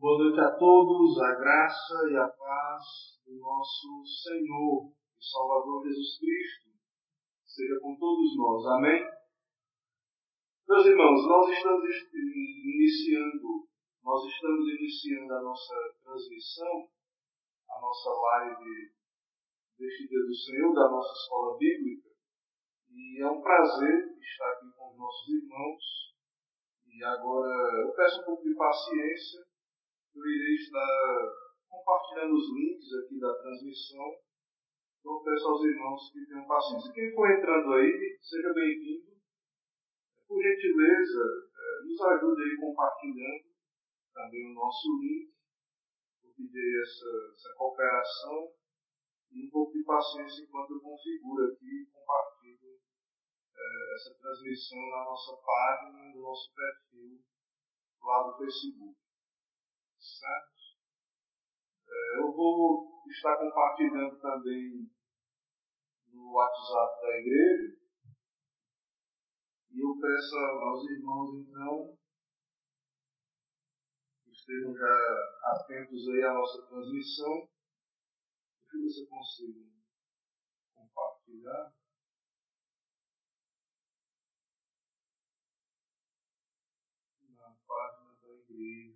Boa noite a todos, a graça e a paz do nosso Senhor e Salvador Jesus Cristo seja com todos nós. Amém? Meus irmãos, nós estamos iniciando, nós estamos iniciando a nossa transmissão, a nossa live deste dia do Senhor, da nossa escola bíblica, e é um prazer estar aqui com os nossos irmãos. E agora eu peço um pouco de paciência eu irei estar compartilhando os links aqui da transmissão. Então peço aos irmãos que tenham paciência. Quem for entrando aí, seja bem-vindo. Por gentileza, é, nos ajude aí compartilhando também o nosso link. Eu pedi essa, essa cooperação e um pouco de paciência enquanto eu configuro aqui e compartilho é, essa transmissão na nossa página, no nosso perfil lá do Facebook. Certo? É, eu vou estar compartilhando também no WhatsApp da igreja. E eu peço aos irmãos, então, que estejam já atentos aí à nossa transmissão. Deixa eu ver se eu consigo compartilhar. Na página da igreja.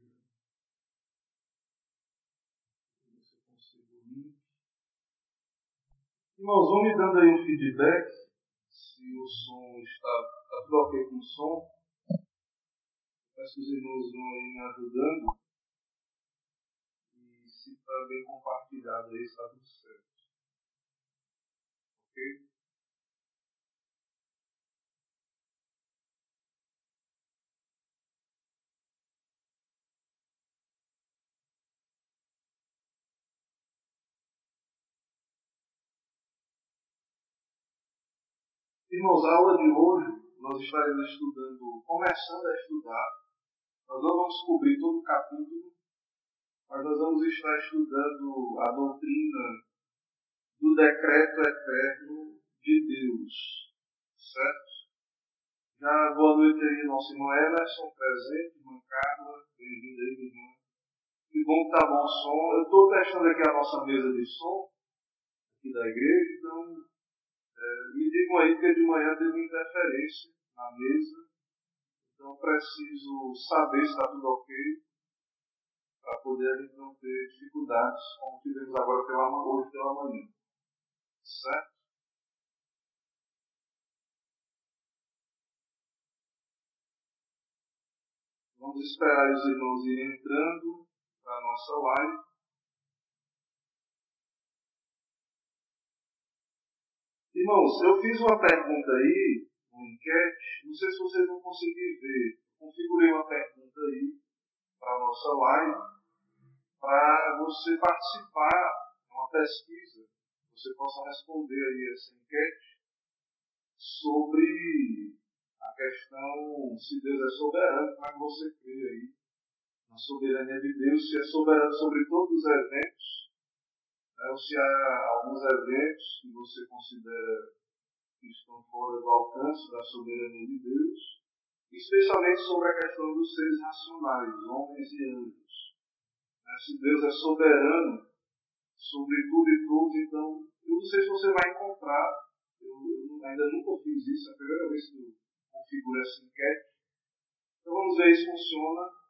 Irmãos, vão me dando aí um feedback se o som está, está tudo ok com o som. Peço que os irmãos vão aí me ajudando. E se está bem compartilhado aí, está tudo certo. Ok? Irmãos, a aula de hoje nós estaremos estudando, começando a estudar. Nós não vamos cobrir todo o capítulo, mas nós vamos estar estudando a doutrina do decreto eterno de Deus. Certo? Já boa noite aí, nosso irmão Emerson, presente, irmã Carla, bem-vindo aí, irmã. Que bom que tá bom o som. Eu estou testando aqui a nossa mesa de som, aqui da igreja, aí que de manhã teve interferência na mesa, então preciso saber se está tudo ok, para poder a gente não ter dificuldades, como tivemos agora pela, hoje pela manhã. Certo? Vamos esperar os irmãos irem entrando para a nossa live. Irmãos, eu fiz uma pergunta aí, uma enquete, não sei se vocês vão conseguir ver. Configurei uma pergunta aí para a nossa live, para você participar de uma pesquisa, você possa responder aí essa enquete sobre a questão se Deus é soberano, como é que você crê aí na soberania de Deus, se é soberano sobre todos os eventos ou se há alguns eventos que você considera que estão fora do alcance da soberania de Deus, especialmente sobre a questão dos seres racionais, homens e anjos. Né, se Deus é soberano sobre tudo e todos, então eu não sei se você vai encontrar, eu, eu ainda nunca fiz isso, é a primeira vez que eu configuro essa enquete. Então vamos ver se funciona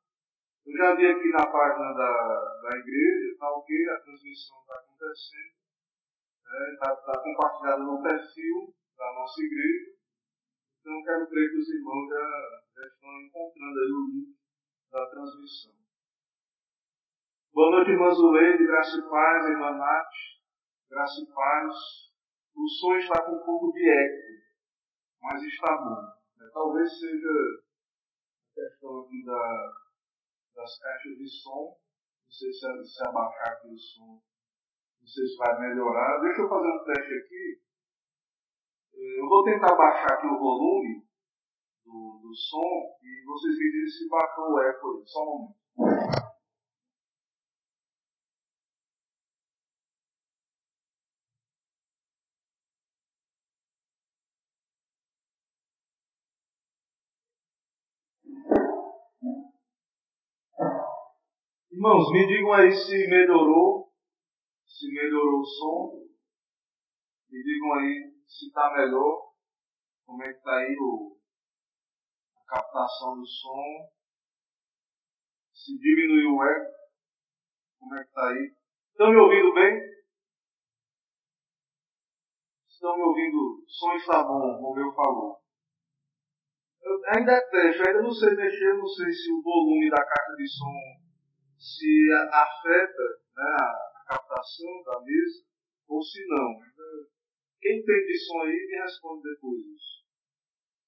eu já vi aqui na página da, da igreja, está ok, a transmissão está acontecendo, está né, tá, tá compartilhada no perfil da nossa igreja. Então quero crer que os irmãos já, já estão encontrando aí o link da transmissão. Boa noite, irmã Zuleide, graça e paz, irmã Nath, graça e paz. O som está com um pouco de eco, mas está bom. Talvez seja a questão aqui da, das caixas de som. Não sei se, se abaixar aqui o som, não sei se vai melhorar. Deixa eu fazer um teste aqui. Eh, eu vou tentar baixar aqui o volume do, do som e vocês me dizem se baixou o eco aí. Só um momento. Irmãos, me digam aí se melhorou, se melhorou o som. Me digam aí se está melhor, como é que está aí o, a captação do som. Se diminuiu o eco, como é que está aí? Estão me ouvindo bem? Estão me ouvindo? O som está bom, como eu falou. Eu ainda é teste, ainda não sei mexer, não sei se o volume da caixa de som se afeta né, a captação da mesa ou se não. Quem tem som aí me responde depois isso.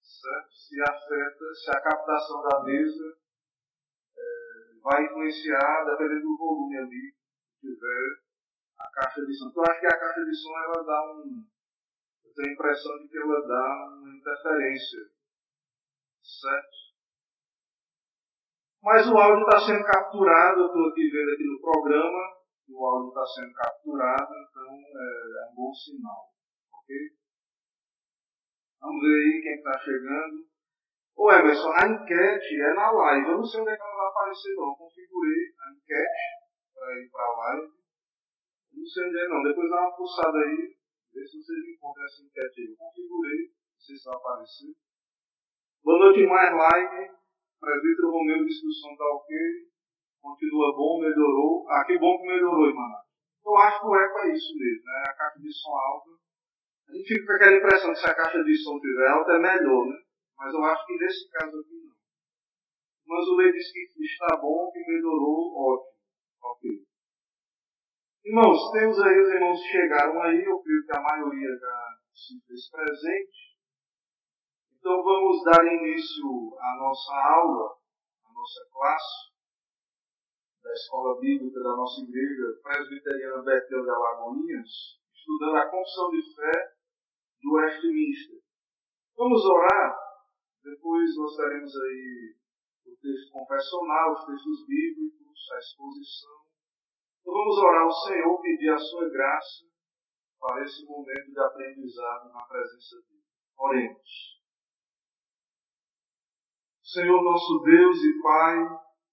Certo? Se afeta, se a captação da mesa é, vai influenciar, dependendo do volume ali que tiver a caixa de som. Então, eu acho que a caixa de som ela dá um. Eu tenho a impressão de que ela dá uma interferência. Certo? Mas o áudio está sendo capturado, eu estou aqui vendo aqui no programa, o áudio está sendo capturado, então é, é, um bom sinal. Ok? Vamos ver aí quem está chegando. Ô Emerson, a enquete é na live. Eu não sei onde é que ela vai aparecer não. Eu configurei a enquete para ir para a live. Eu não sei onde é não. Depois dá uma pulsada aí. Vê se vocês encontram essa enquete aí. Eu configurei. Não sei se vai aparecer. Boa noite, mais live. Presbítero Romeu disse que o som está ok, continua bom, melhorou. Ah, que bom que melhorou, irmão. Eu acho que o eco é isso mesmo, né? A caixa de som alta. A gente fica com aquela impressão que se a caixa de som estiver alta é melhor, né? Mas eu acho que nesse caso aqui não. Mas o Lei disse que está bom, que melhorou, ótimo. Ok. Irmãos, temos aí os irmãos que chegaram aí, eu creio que a maioria já se fez presente. Então vamos dar início à nossa aula, à nossa classe da Escola Bíblica da nossa Igreja Presbiteriana Betel de Alagoinhas, estudando a Confissão de Fé do Westminster. Vamos orar, depois nós daremos aí o texto confessional, os textos bíblicos, a exposição. Então vamos orar ao Senhor, pedir a sua graça para esse momento de aprendizado na presença dele. Oremos. Senhor nosso Deus e Pai,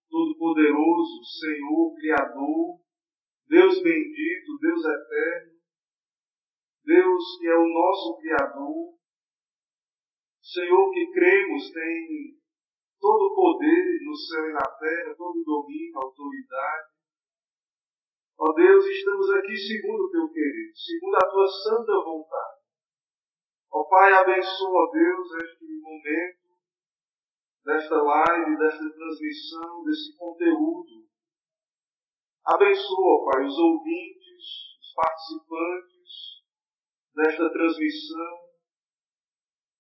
Todo-Poderoso, Senhor, Criador, Deus bendito, Deus eterno, Deus que é o nosso Criador, Senhor que cremos tem todo o poder no céu e na terra, todo domínio, autoridade. Ó Deus, estamos aqui segundo o teu querer, segundo a tua santa vontade. Ó Pai, abençoa, ó Deus, este momento desta live, desta transmissão, desse conteúdo. Abençoa, Pai, os ouvintes, os participantes desta transmissão.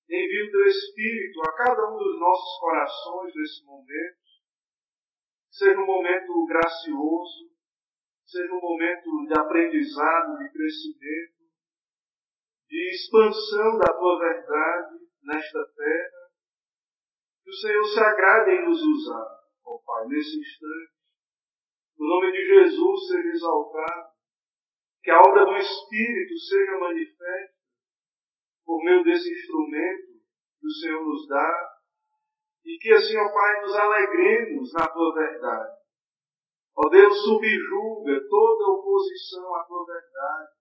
Envia o teu Espírito a cada um dos nossos corações nesse momento. Seja um momento gracioso, seja um momento de aprendizado, de crescimento, de expansão da tua verdade nesta terra que o Senhor se agrade em nos usar, ó Pai, nesse instante. O nome de Jesus seja exaltado. Que a obra do Espírito seja manifesta por meio desse instrumento que o Senhor nos dá. E que assim, ó Pai, nos alegremos na tua verdade. Ó Deus, subjuga toda oposição à tua verdade.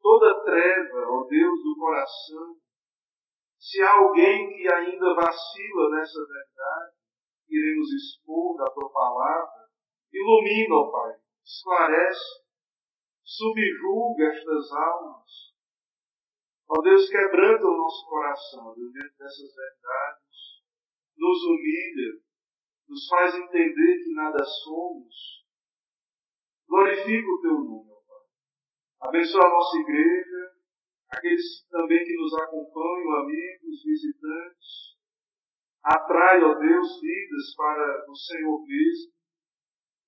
Toda treva, ó Deus, do coração se há alguém que ainda vacila nessa verdade, iremos expor da tua palavra, ilumina, ó Pai, esclarece, subjuga estas almas. Ó Deus, quebranta o nosso coração diante dessas verdades, nos humilha, nos faz entender que nada somos. Glorifica o teu nome, ó Pai. Abençoa a nossa igreja, aqueles também que nos acompanham, amigos, visitantes. Atrai, ó Deus, vidas para o Senhor mesmo.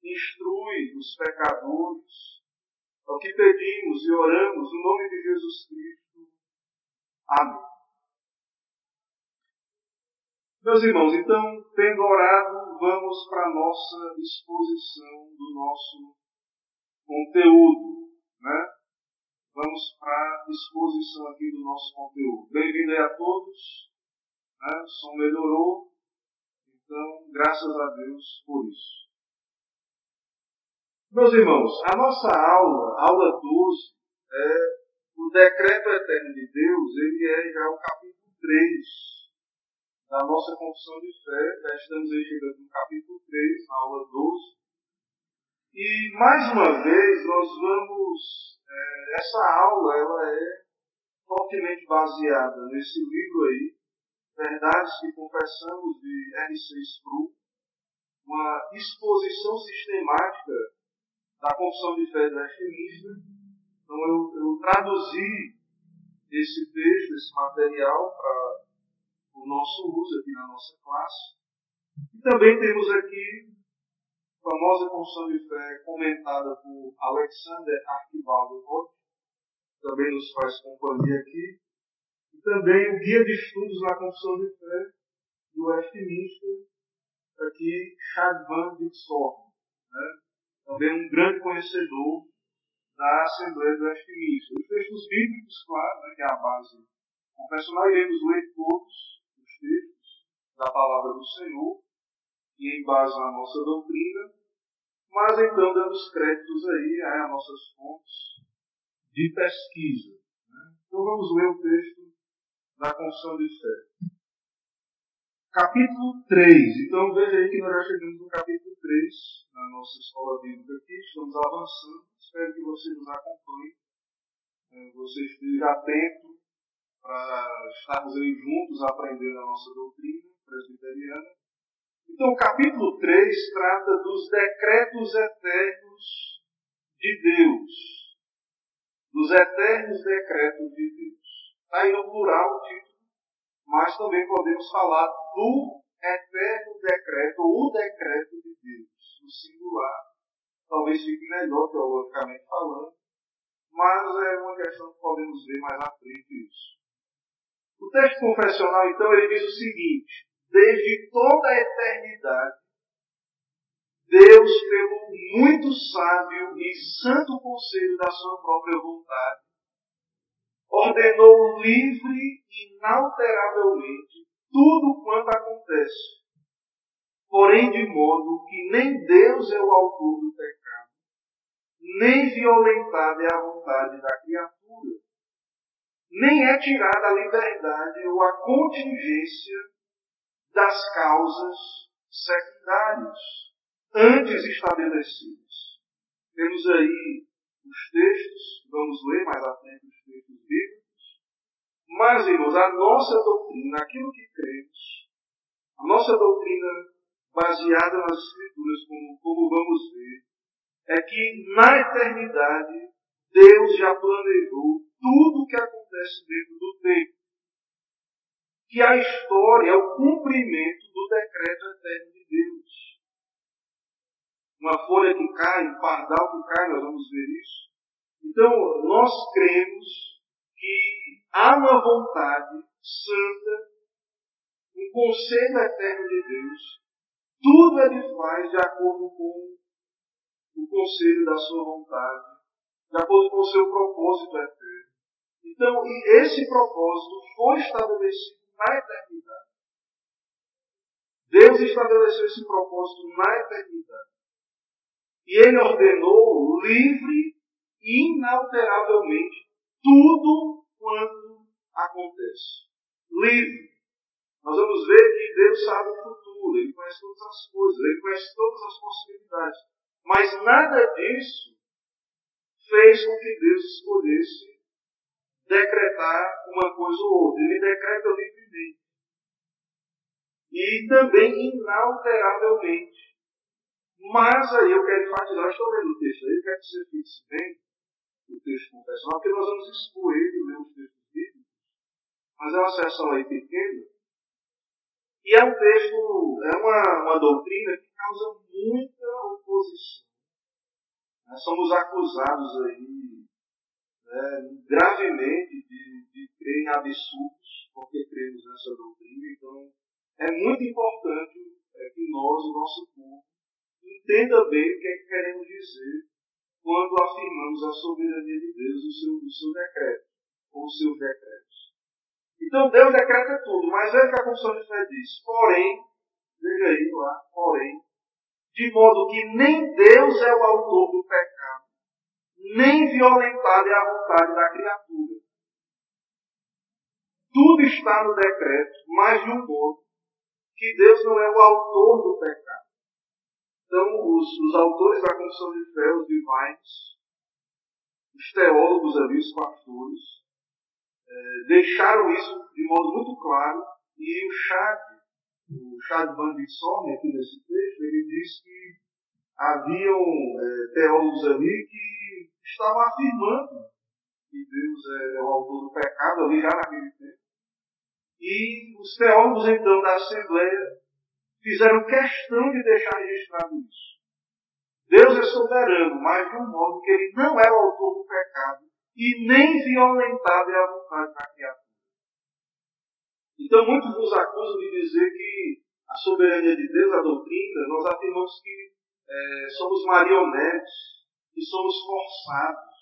Instrui os pecadores. É o que pedimos e oramos no nome de Jesus Cristo. Amém. Meus irmãos, então, tendo orado, vamos para a nossa exposição do nosso conteúdo. Né? Vamos para a exposição aqui do nosso conteúdo. Bem-vindo aí a todos. Né? O som melhorou. Então, graças a Deus por isso. Meus irmãos, a nossa aula, aula 12, é o decreto eterno de Deus, ele é já o capítulo 3 da nossa confissão de fé. Já estamos aí chegando no capítulo 3, na aula 12. E mais uma vez nós vamos. É, essa aula ela é fortemente baseada nesse livro aí, Verdades que Confessamos, de R.C. Sproul, uma exposição sistemática da confissão de fé do Westminster. Então eu, eu traduzi esse texto, esse material para o nosso uso aqui na nossa classe. E também temos aqui famosa confissão de fé comentada por Alexander Arquibaldo Roth, também nos faz companhia aqui. E também o guia de estudos na confissão de fé do Westminster, aqui Chad Van Dixon, né? também um grande conhecedor da Assembleia do Westminster. Os textos bíblicos, claro, né, que é a base confessional, iremos ler todos os textos da palavra do Senhor, e em base na nossa doutrina, mas então dando os créditos aí às nossas fontes de pesquisa. Né? Então vamos ler o texto da confissão de fé. Capítulo 3. Então veja aí que nós já chegamos no capítulo 3 na nossa escola bíblica aqui. Estamos avançando. Espero que você nos acompanhe. É, você esteja atento para estarmos aí juntos aprendendo a nossa doutrina presbiteriana. Então, o capítulo 3 trata dos decretos eternos de Deus dos eternos decretos de Deus. Está aí no plural o título, mas também podemos falar do eterno decreto, ou o decreto de Deus, no singular. Talvez fique melhor teologicamente falando, mas é uma questão que podemos ver mais à frente isso. O texto confessional, então, ele diz o seguinte: desde toda a eternidade, Deus, pelo muito sábio e santo conselho da sua própria vontade, ordenou livre e inalteravelmente tudo quanto acontece. Porém, de modo que nem Deus é o autor do pecado, nem violentada é a vontade da criatura, nem é tirada a liberdade ou a contingência das causas secundárias antes estabelecidos. Temos aí os textos, vamos ler mais à frente os textos bíblicos. Mas, irmãos, a nossa doutrina, aquilo que cremos, a nossa doutrina baseada nas Escrituras, como, como vamos ver, é que na eternidade Deus já planejou tudo o que acontece dentro do tempo. Que a história é o cumprimento do decreto eterno de Deus uma folha que cai, um pardal que cai, nós vamos ver isso. Então, nós cremos que há uma vontade santa, um conselho eterno de Deus, tudo ele faz de acordo com o conselho da sua vontade, de acordo com o seu propósito eterno. Então, esse propósito foi estabelecido na eternidade. Deus estabeleceu esse propósito na eternidade. E ele ordenou livre e inalteravelmente tudo quanto acontece. Livre. Nós vamos ver que Deus sabe o futuro, Ele conhece todas as coisas, Ele conhece todas as possibilidades. Mas nada disso fez com que Deus escolhesse decretar uma coisa ou outra. Ele decreta livremente. E também inalteravelmente. Mas aí eu quero enfatizar, estou lendo o texto aí, quero que você fixe bem o texto confessional, porque nós vamos expor ele, ler os textos bíblicos, mas é uma sessão aí pequena, e é um texto, é uma, uma doutrina que causa muita oposição. Nós somos acusados aí né, gravemente de, de crer em absurdos, porque cremos nessa doutrina, então é muito importante é, que nós, o nosso povo, entenda bem o que é que queremos dizer quando afirmamos a soberania de Deus e o seu, o seu decreto, ou os seus decretos. Então Deus decreta tudo, mas o que a Constituição de Fé diz. Porém, veja aí lá, porém, de modo que nem Deus é o autor do pecado, nem violentada é a vontade da criatura. Tudo está no decreto, mas de um modo que Deus não é o autor do pecado. Então, os, os autores da Confissão de Fé, os divines, os teólogos ali, os pastores, é, deixaram isso de modo muito claro e o Chad, o Chad Van aqui nesse texto, ele diz que haviam é, teólogos ali que estavam afirmando que Deus é, é o autor do pecado ali já naquele tempo. E os teólogos, então, da Assembleia fizeram questão de deixar registrado isso. Deus é soberano, mas de um modo que ele não é o autor do pecado e nem violentado é a vontade da criatura. Então, muitos nos acusam de dizer que a soberania de Deus, a doutrina, nós afirmamos que é, somos marionetes e somos forçados.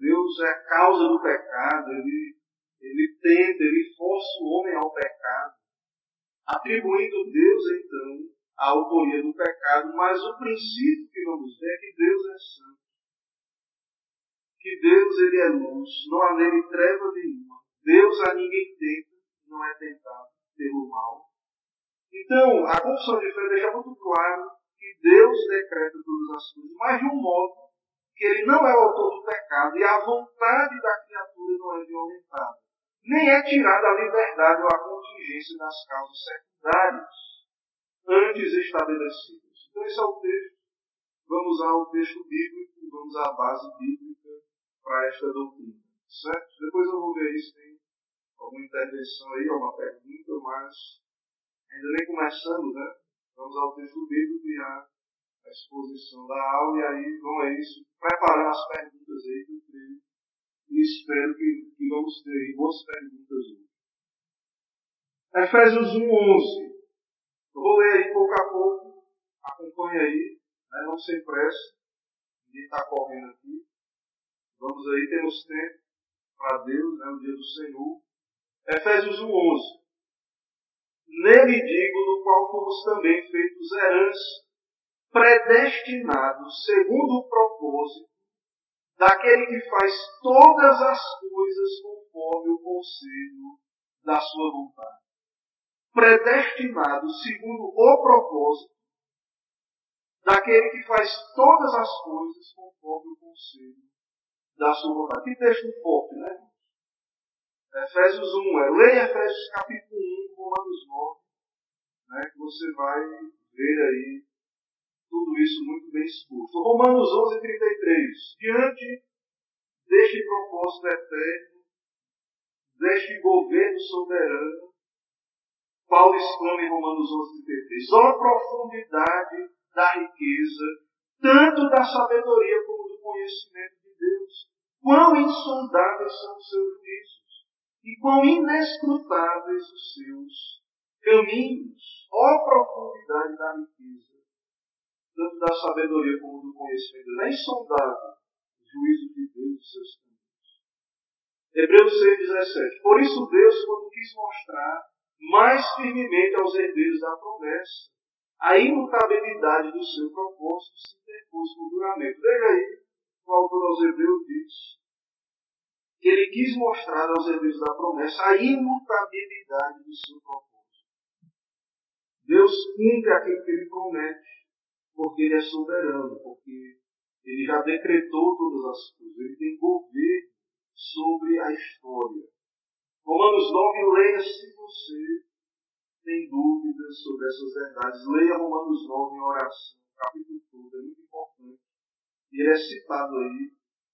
Deus é a causa do pecado, ele ele tenta, ele força o homem ao pecado, atribuindo Deus, então, a autoria do pecado, mas o princípio que vamos ver é que Deus é santo. Que Deus ele é luz, não há nele treva nenhuma. Deus a ninguém tenta, não é tentado pelo mal. Então, a confissão de fé deixa muito claro que Deus decreta todas as coisas, mas de um modo que ele não é o autor do pecado e a vontade da criatura não é violentada nem é tirada a liberdade ou a contingência das causas secundárias antes estabelecidas. Então, esse é o texto. Vamos usar o texto bíblico, vamos a base bíblica para esta doutrina. Certo? Depois eu vou ver se tem alguma intervenção aí, alguma pergunta, mas ainda nem começando, né? Vamos ao texto bíblico e a exposição da aula, e aí vão a isso, preparando as perguntas aí que eu creio e espero que, que vamos ter boas perguntas hoje. Efésios 1, 11. Eu vou ler aí pouco a pouco, acompanhe aí, né? não sem pressa, ninguém está correndo aqui. Vamos aí, temos tempo para Deus, né? o dia do Senhor. Efésios 1, 11. Nele digo, no qual fomos também feitos herança, predestinados segundo o propósito daquele que faz todas as coisas conforme o conselho da sua vontade. Predestinado segundo o propósito daquele que faz todas as coisas conforme o conselho da sua vontade. Que texto forte, né? Efésios 1, é. leia Efésios capítulo 1, Romanos 9, né, que você vai ver aí tudo isso muito bem exposto. Romanos 11, 33. Diante deste propósito eterno, deste governo soberano, Paulo exclama em Romanos 11, 33. Ó profundidade da riqueza, tanto da sabedoria como do conhecimento de Deus. Quão insondáveis são os seus juízos e quão inescrutáveis os seus caminhos. Ó profundidade da riqueza tanto da sabedoria como do conhecimento, nem insondável o juízo de Deus e seus caminhos. Hebreus 6,17. Por isso Deus, quando quis mostrar mais firmemente aos herdeiros da promessa a imutabilidade do seu propósito, se interpôs com juramento. Veja aí, o autor aos Hebreus diz que ele quis mostrar aos herdeiros da promessa a imutabilidade do seu propósito. Deus cumpre aquilo que ele promete porque ele é soberano, porque ele já decretou todas as coisas, ele tem governo sobre a história. Romanos 9, leia se você tem dúvidas sobre essas verdades. Leia Romanos 9 em oração, capítulo todo, é muito importante. E ele é citado aí,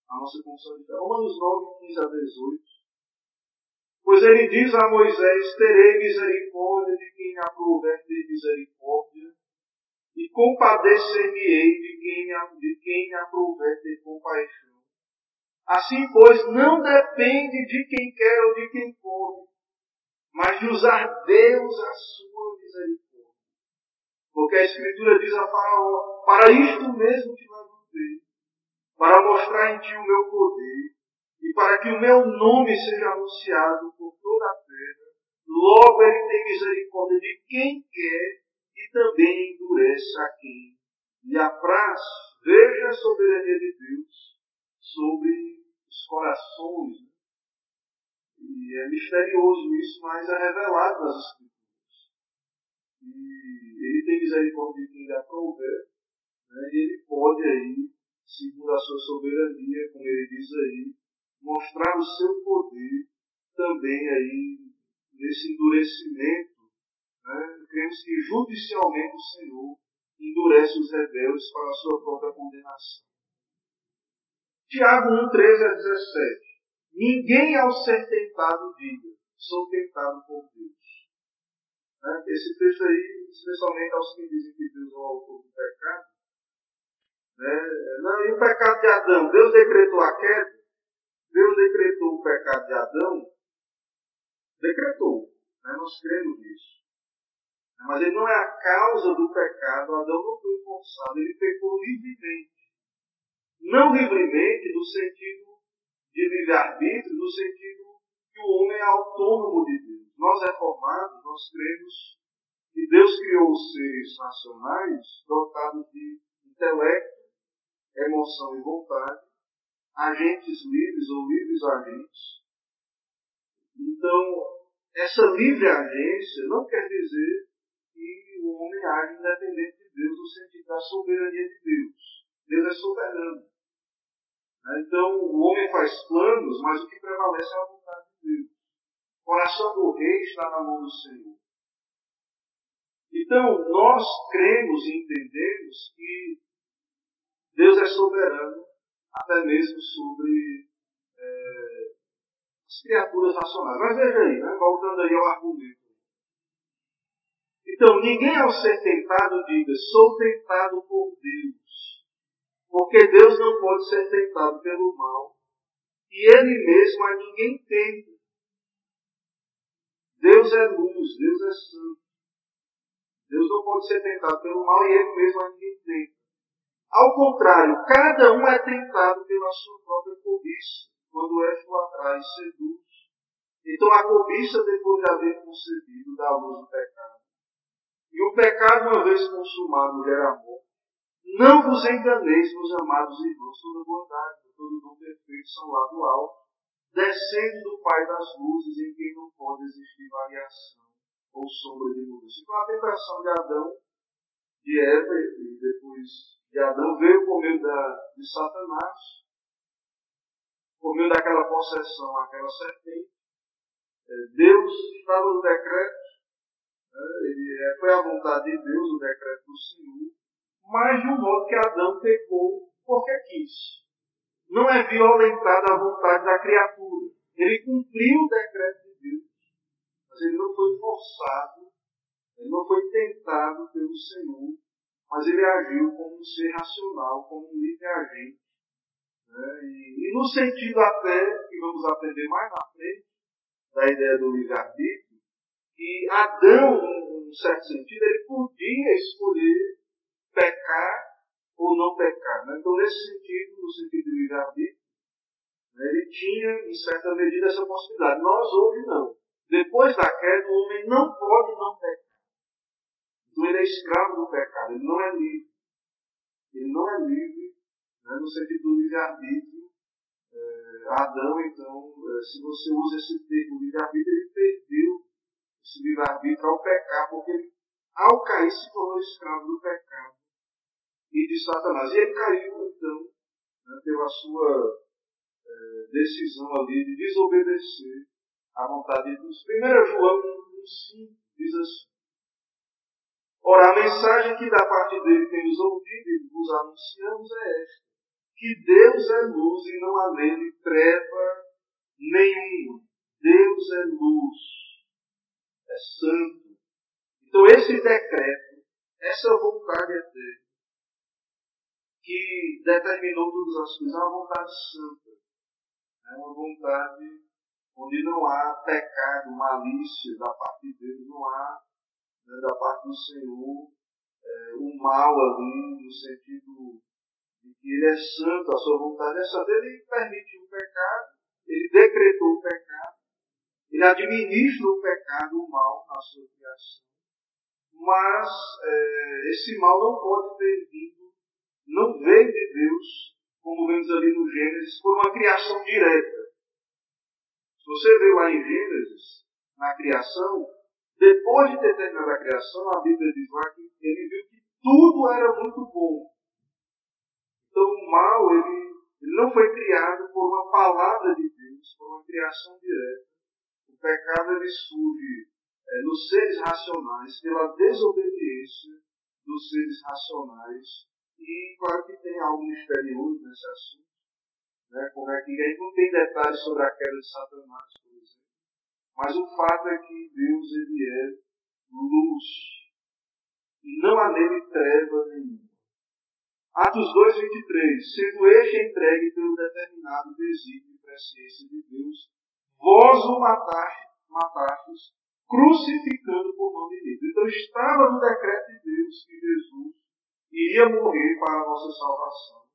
a nossa confissão de fé. Romanos 9, 15 a 18. Pois ele diz a Moisés: Terei misericórdia de quem aprouver ter misericórdia e compadecer-me-ei de quem, de quem aprouver ter compaixão. Assim, pois, não depende de quem quer ou de quem pode, mas de usar Deus a sua misericórdia. Porque a Escritura diz a Faraó: Para isto mesmo te levantei, para mostrar em ti o meu poder, e para que o meu nome seja anunciado por toda a terra. Logo ele tem misericórdia de quem quer também endurece a quem lhe apraz. Veja a soberania de Deus sobre os corações. Né? E é misterioso isso, mas é revelado nas Escrituras. E ele tem misericórdia de quem lhe aprouver, né? e ele pode aí, segundo a sua soberania, como ele diz aí, mostrar o seu poder também aí nesse endurecimento. Né? Cremos que judicialmente o Senhor endurece os rebeldes para a sua própria condenação. Tiago 1, 13 a 17. Ninguém ao ser tentado diga, sou tentado por Deus. Né? Esse texto aí, especialmente aos que dizem que Deus é o autor do pecado. Né? Não, e o pecado de Adão? Deus decretou a queda? Deus decretou o pecado de Adão? Decretou. Né? Nós cremos nisso. Mas ele não é a causa do pecado. Adão não foi forçado, ele pecou livremente. Não livremente no sentido de livre-arbítrio, no sentido que o homem é autônomo de Deus. Nós reformados, nós cremos que Deus criou os seres nacionais dotados de intelecto, emoção e vontade, agentes livres ou livres agentes. Então, essa livre agência não quer dizer que o homem age independente de Deus no sentido da soberania de Deus. Deus é soberano. Então, o homem faz planos, mas o que prevalece é a vontade de Deus. O coração do rei está na mão do Senhor. Então, nós cremos e entendemos que Deus é soberano, até mesmo sobre é, as criaturas nacionais. Mas veja aí, né? voltando aí ao argumento. Então, ninguém ao ser tentado diga, sou tentado por Deus. Porque Deus não pode ser tentado pelo mal. E Ele mesmo a ninguém tenta. Deus é luz, Deus é santo. Deus não pode ser tentado pelo mal e Ele mesmo a ninguém tenta. Ao contrário, cada um é tentado pela sua própria cobiça, quando é atrás seduz. Então a cobiça, depois de haver concebido, dá luz do pecado. E o pecado, uma vez consumado, gera morte. Não vos enganeis, meus amados irmãos, toda bondade, todo dom perfeito são lá do alto, descendo do Pai das luzes, em quem não pode existir variação ou sombra de mudança. Com a tentação de Adão, de Eva e depois de Adão, veio por meio da, de Satanás, por meio daquela possessão, aquela serpente. É, Deus estava no decreto, né, ele, é, foi a vontade de Deus, o decreto do Senhor, mas de um modo que Adão pecou porque quis. Não é violentada a vontade da criatura. Ele cumpriu o decreto de Deus, mas ele não foi forçado, ele não foi tentado pelo Senhor, mas ele agiu como um ser racional, como um livre agente. Né? E, e, no sentido até, que vamos aprender mais na frente, da ideia do livre-arbítrio, que Adão, em um certo sentido, ele podia escolher pecar ou não pecar. Né? Então, nesse sentido, no sentido de livre-arbítrio, né, ele tinha, em certa medida, essa possibilidade. Nós hoje não. Depois da queda, o homem não pode não pecar. Então, ele é escravo do pecado, ele não é livre. Ele não é livre né, no sentido do livre-arbítrio. É, Adão, então, é, se você usa esse termo livre-arbítrio, ele perdeu esse livre-arbítrio ao pecar, porque ele, ao cair, se tornou escravo do pecado e de Satanás. E ele caiu, então, né, pela sua é, decisão ali de desobedecer à vontade de Deus. 1 João 1,5 diz assim: Ora, a mensagem que da parte dele temos ouvido e vos anunciamos é esta: que Deus é luz e não há nele treva nenhuma. Deus é luz, é santo. Então, esse decreto, essa vontade é dele que determinou todas as coisas, é uma vontade santa. É uma vontade onde não há pecado, malícia da parte de Deus, não há né, da parte do Senhor é, o mal ali, no sentido de que Ele é santo, a sua vontade é santa. Ele permitiu o pecado, Ele decretou o pecado, Ele administra o pecado, o mal na sua criação. mas é, esse mal não pode ter vindo, não veio de Deus, como vemos ali no Gênesis, por uma criação direta. Se você vê lá em Gênesis, na criação, depois de ter terminado a criação, a Bíblia diz lá que ele viu que tudo era muito bom. Então o mal, ele, ele não foi criado por uma palavra de Deus, por uma criação direta. O pecado ele surge é, nos seres racionais pela desobediência dos seres racionais. E claro que tem algo misterioso nesse assunto. Né? Como é que a não tem detalhes sobre a queda de Satanás, por exemplo. Mas o fato é que Deus ele é luz. E não há nele treva nenhuma. Atos 2, 23. Sendo este entregue pelo determinado desígnio e presciência de Deus, vós o matastes, crucificando por mão de Deus. Então estava no decreto de Deus que Jesus iria morrer para a nossa salvação.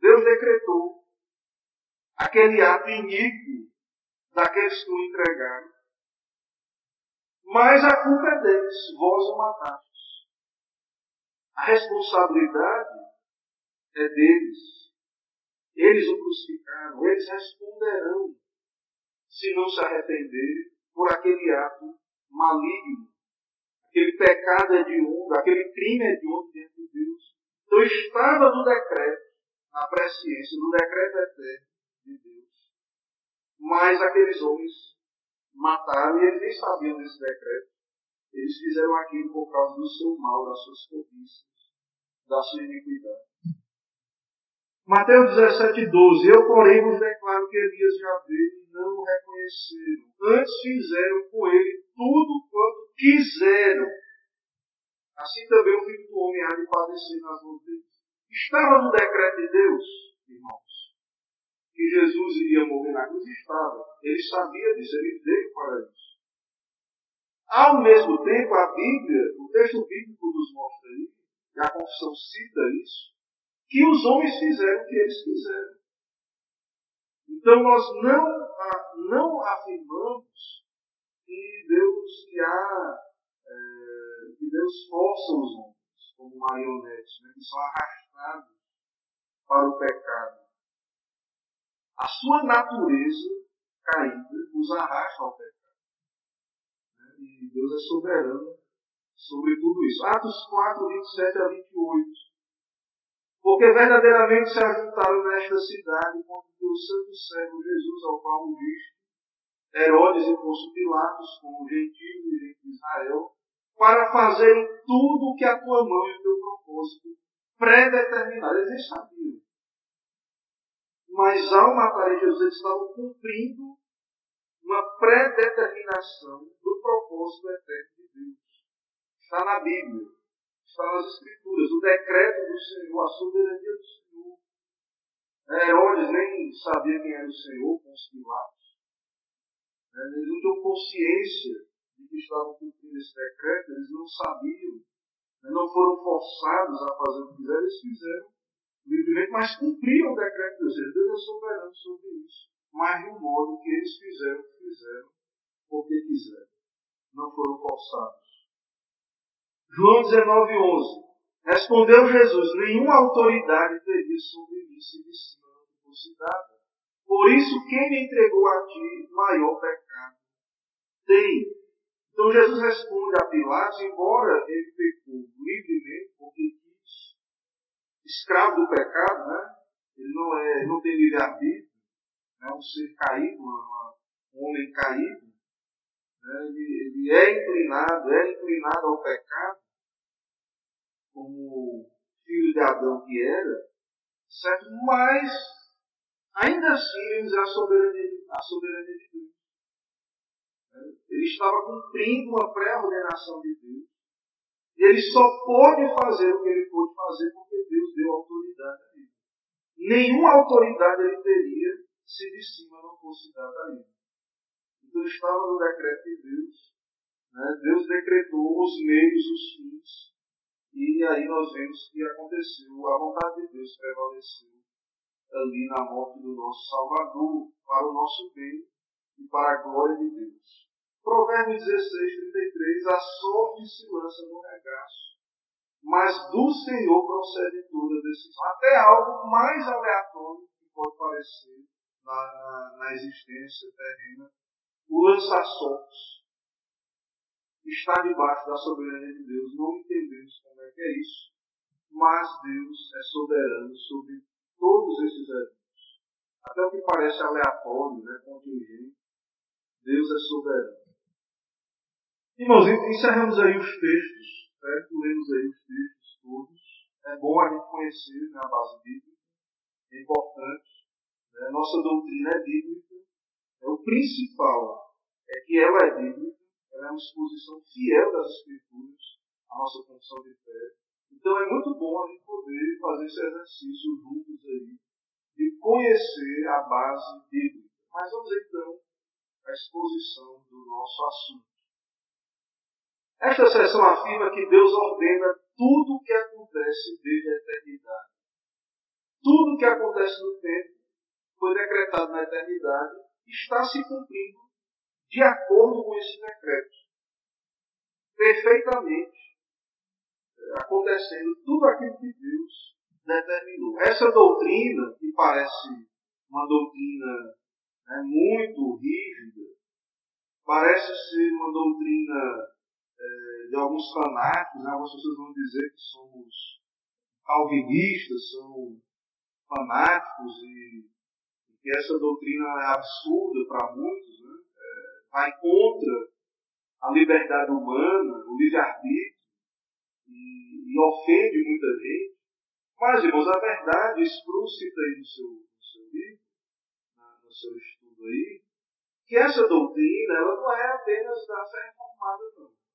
Deus decretou aquele ato iníquo daqueles que o entregaram. Mas a culpa é deles, vós o matastes. A responsabilidade é deles. Eles o crucificaram, eles responderão se não se arrependerem por aquele ato maligno. Aquele pecado é de hediondo, aquele crime é de hediondo diante de Deus. Então estava no decreto, na presciência, no decreto eterno de Deus. Mas aqueles homens mataram e eles nem sabiam desse decreto. Eles fizeram aquilo por causa do seu mal, das suas cobiças, da sua iniquidade. Mateus 17, 12. Eu, porém, vos declaro que Elias já veio e não o reconheceram. Antes fizeram com ele tudo quanto quiseram. Assim também o Filho do Homem há de padecer nas mãos deles. Estava no decreto de Deus, irmãos, que Jesus iria morrer na cruz. Estava. Ele sabia disso, ele veio para isso. Ao mesmo tempo, a Bíblia, o texto bíblico nos mostra aí, e a confissão cita isso, que os homens fizeram o que eles quiseram. Então nós não, não afirmamos que Deus que há, é, que Deus força os homens como marionetes, né, que são arrastados para o pecado. A sua natureza caída os arrasta ao pecado. E Deus é soberano sobre tudo isso. Atos 4, 27 a 28. Porque verdadeiramente se ajuntaram nesta cidade contra o santo servo Jesus, ao qual ungiste, Herodes e Pôncio Pilatos, como gentios e gente de Israel, para fazerem tudo o que a tua mão e o teu propósito predeterminaram. Eles sabiam. Mas ao matarem Jesus, eles estavam cumprindo uma predeterminação do propósito eterno de Deus. Está na Bíblia está nas Escrituras, o decreto do Senhor, a soberania do Senhor. É, Herodes nem sabia quem era o Senhor com os Pilatos. É, eles não tinham consciência de que estavam cumprindo esse decreto, eles não sabiam, né, não foram forçados a fazer o que fizeram, eles fizeram livremente, mas cumpriram o decreto de Deus. Deus é soberano sobre isso. Mas de um modo que eles fizeram, fizeram porque quiseram. Não foram forçados. João 19, 11. Respondeu Jesus: Nenhuma autoridade teria sobre mim se de cima não fosse dada. Por isso, quem me entregou a ti, maior pecado tem. Então Jesus responde a Pilatos, embora ele pecou livremente, porque escravo do pecado, né? ele não, é, não tem livre-arbítrio, né? um ser caído, um homem caído, né? ele, ele é inclinado, é inclinado ao pecado, como filho de Adão que era, certo? Mas, ainda assim, ele a soberania, a soberania de Deus. Ele estava cumprindo uma pré-ordenação de Deus. E ele só pôde fazer o que ele pôde fazer porque Deus deu autoridade a ele. Nenhuma autoridade ele teria se de cima não fosse dada a ele. Então estava no decreto de Deus. Né? Deus decretou os meios, os fins, e aí nós vemos que aconteceu, a vontade de Deus prevaleceu ali na morte do nosso Salvador, para o nosso bem e para a glória de Deus. Provérbios 16, 33, a sorte se lança no regaço, mas do Senhor procede toda decisão. Até algo mais aleatório que pode parecer na, na, na existência terrena, o lança-sortes está debaixo da soberania de Deus. Não entendemos como é que é isso, mas Deus é soberano sobre todos esses eventos. Até o que parece aleatório, né, contingente, Deus é soberano. Irmãos, encerramos aí os textos, certo? lemos aí os textos todos. É bom a gente conhecer né, a base bíblica, é importante. Né? Nossa doutrina é bíblica. É o principal é que ela é bíblica, ela é uma exposição fiel das Escrituras, a nossa função de fé. Então é muito bom a gente poder fazer esse exercício juntos aí, de conhecer a base bíblica. Mas vamos então à exposição do nosso assunto. Esta seção afirma que Deus ordena tudo o que acontece desde a eternidade. Tudo o que acontece no tempo foi decretado na eternidade está se cumprindo de acordo com esse decreto. Perfeitamente acontecendo tudo aquilo que Deus determinou. Essa doutrina, que parece uma doutrina né, muito rígida, parece ser uma doutrina é, de alguns fanáticos, né? algumas pessoas vão dizer que somos calvinistas, são fanáticos e, que essa doutrina é absurda para muitos, né? é, vai contra a liberdade humana, o livre-arbítrio, e, e, ofende muita gente. Mas, irmãos, a verdade explícita aí no seu, no seu livro, no seu estudo aí, que essa doutrina ela não é apenas da fé reformada, não.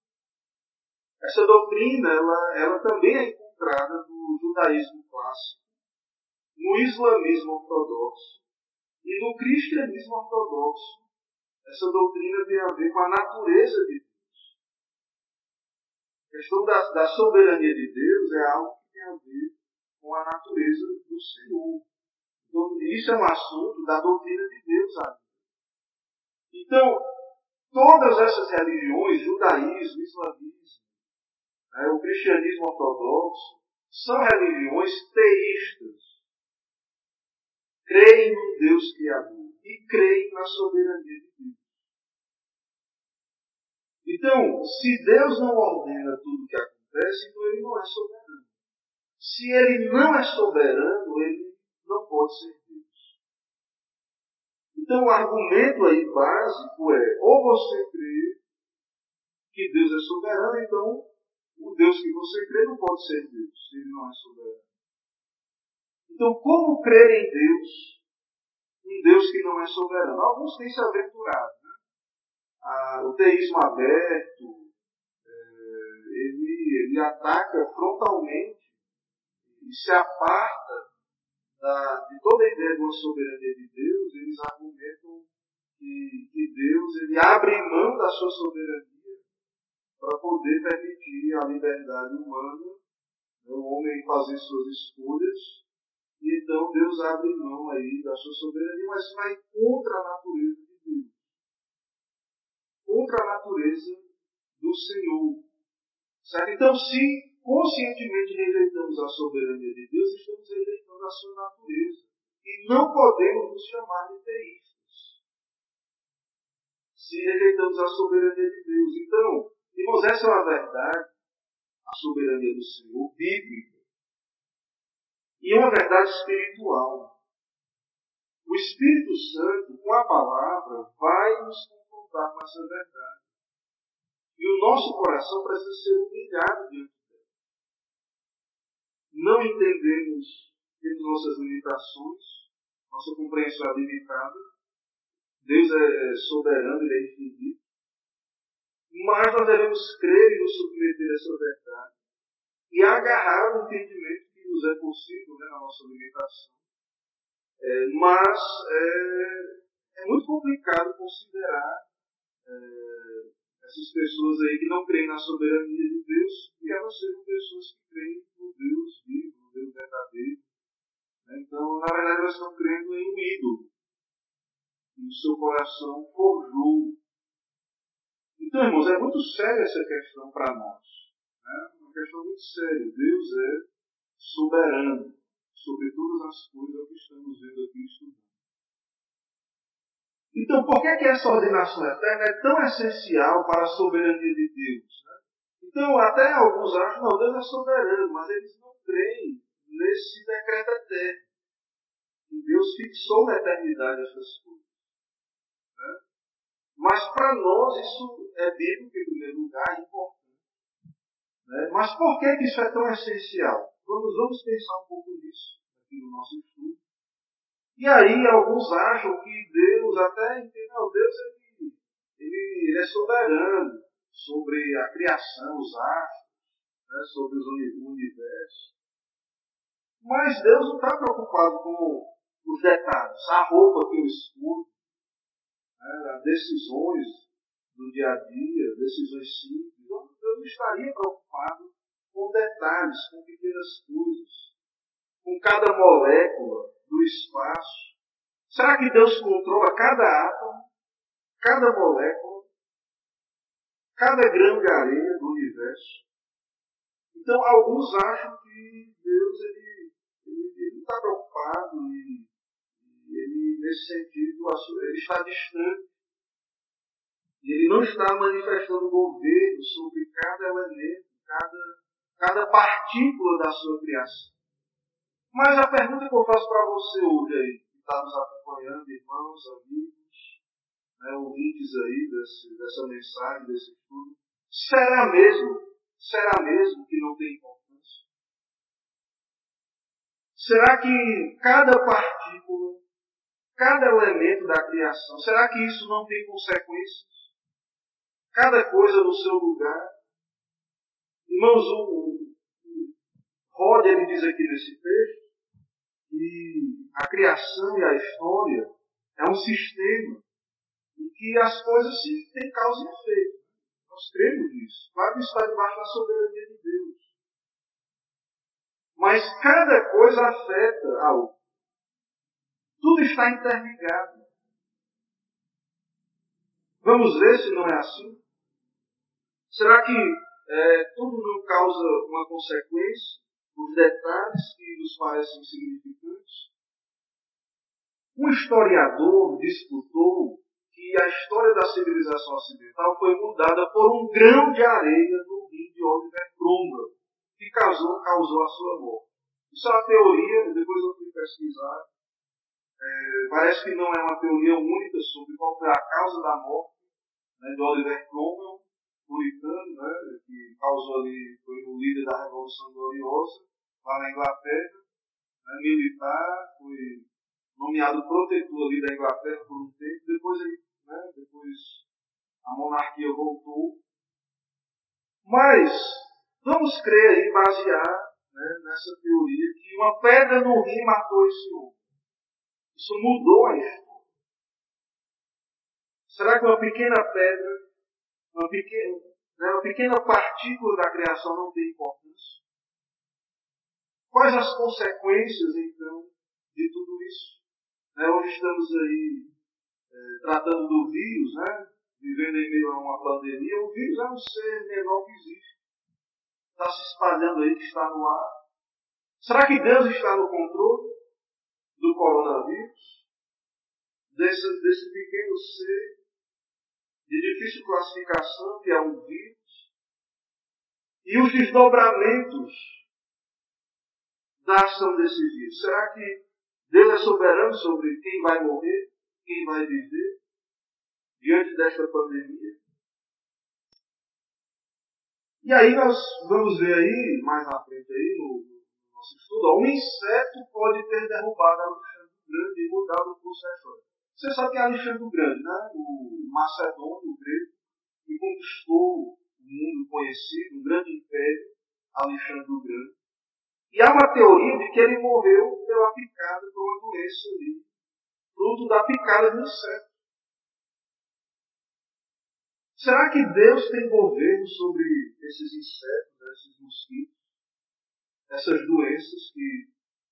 Essa doutrina ela, ela também é encontrada no judaísmo clássico, no islamismo ortodoxo e no cristianismo ortodoxo. Essa doutrina tem a ver com a natureza de Deus. A questão da, da soberania de Deus é algo que tem a ver com a natureza do Senhor. Então, isso é um assunto da doutrina de Deus ainda. Então, todas essas religiões, judaísmo, islamismo, né, o cristianismo ortodoxo, são religiões teístas. Creem no Deus Criador e creem na soberania de Deus. Então, se Deus não ordena tudo o que acontece, então ele não é soberano. Se ele não é soberano, ele não pode ser Deus. Então, o argumento aí básico é: ou você crê que Deus é soberano, então o Deus que você crê não pode ser Deus, se ele não é soberano. Então, como crer em Deus, um Deus que não é soberano? Alguns têm se aventurado. Né? Ah, o teísmo aberto, é, ele, ele ataca frontalmente e se aparta da, de toda a ideia de uma soberania de Deus. Eles argumentam que, que Deus ele abre mão da sua soberania para poder permitir a liberdade humana, né, o homem fazer suas escolhas. E então Deus abre mão aí da sua soberania, mas vai contra a natureza de Deus. Contra a natureza do Senhor. Certo? Então, se conscientemente rejeitamos a soberania de Deus, estamos rejeitando a sua natureza. E não podemos nos chamar de teístas. Se rejeitamos a soberania de Deus. Então, Irmãos, essa é uma verdade, a soberania do Senhor, bíblica, e é uma verdade espiritual. O Espírito Santo, com a palavra, vai nos confrontar com essa verdade. E o nosso coração precisa ser humilhado diante dela. Não entendemos, temos nossas limitações, nossa compreensão é limitada. Deus é soberano, Ele é infinito. Mas nós devemos crer e nos submeter a essa verdade e agarrar o entendimento que nos é possível né, na nossa limitação. É, mas é, é, muito complicado considerar é, essas pessoas aí que não creem na soberania de Deus e elas sejam pessoas que creem no Deus vivo, no Deus verdadeiro. Né? Então, na verdade, elas estão crendo em um ídolo. E o seu coração forjou Então, irmãos, é muito séria essa questão para nós. É uma questão muito séria. Deus é soberano sobre todas as coisas que estamos vendo aqui estudando. Então, por que, que essa ordenação eterna é tão essencial para a soberania de Deus? Né? Então, até alguns acham, não, Deus é soberano, mas eles não creem nesse decreto eterno. E Deus fixou na eternidade essas coisas. Mas para nós isso é bíblico em primeiro lugar, é importante. Né? Mas por que, que isso é tão essencial? Vamos, vamos pensar um pouco nisso aqui no nosso estudo. E aí alguns acham que Deus até entende, não, Deus ele, ele, ele é soberano sobre a criação, os astros, né, sobre os, o universo. Mas Deus não está preocupado com os detalhes, a roupa que eu escuto, né, decisões do dia a dia, decisões simples. Deus não estaria preocupado com detalhes, com pequenas coisas, com cada molécula do espaço. Será que Deus controla cada átomo, cada molécula, cada grão de areia do universo? Então, alguns acham que Deus ele, ele, ele está preocupado e, e, ele, nesse sentido, ele está distante. Ele não está manifestando governo sobre cada elemento, cada, cada partícula da sua criação. Mas a pergunta que eu faço para você hoje aí, que está nos acompanhando, irmãos, amigos, né, ouvintes aí desse, dessa mensagem, desse estudo, será mesmo, será mesmo que não tem importância? Será que cada partícula, cada elemento da criação, será que isso não tem consequências? Cada coisa no seu lugar? Irmãos, o, ele diz aqui nesse texto que a criação e a história é um sistema e que as coisas se têm causa e efeito. Nós cremos nisso. Claro que está debaixo da soberania de Deus. Mas cada coisa afeta a outra. Tudo está interligado. Vamos ver se não é assim? Será que é, tudo não causa uma consequência? os detalhes que nos parecem significantes. Um historiador disputou que a história da civilização ocidental foi mudada por um grão de areia no rio de Oliver Cromwell, que causou, causou a sua morte. Isso é uma teoria, depois eu fui pesquisar. É, parece que não é uma teoria única sobre qual foi a causa da morte né, de Oliver Cromwell, puritano, né, que causou ali, foi o líder da Revolução Gloriosa, lá na Inglaterra, né, militar, foi nomeado protetor ali da Inglaterra por um tempo, depois, né, depois a monarquia voltou. Mas vamos crer aí, basear né, nessa teoria, que uma pedra no rio matou esse homem. Isso mudou a história. Será que uma pequena pedra uma pequena, né, uma pequena partícula da criação não tem importância? Quais as consequências, então, de tudo isso? Né, hoje estamos aí é, tratando do vírus, né, vivendo em meio a uma pandemia. O vírus é um ser menor que existe. Está se espalhando aí, que está no ar. Será que Deus está no controle do coronavírus? Desse, desse pequeno ser de difícil classificação, que é um vírus, e os desdobramentos da ação desse vírus. Será que Deus é soberano sobre quem vai morrer, quem vai viver diante desta pandemia? E aí nós vamos ver aí, mais na frente aí, no, nosso estudo, um inseto pode ter derrubado Alexandre Grande e mudado o processo. Você sabe que é Alexandre o Grande, né? o macedônio, o grego, que conquistou o mundo conhecido, um grande império, Alexandre o Grande. E há uma teoria de que ele morreu pela picada por uma doença ali, fruto da picada do inseto. Será que Deus tem governo sobre esses insetos, esses mosquitos, essas doenças que,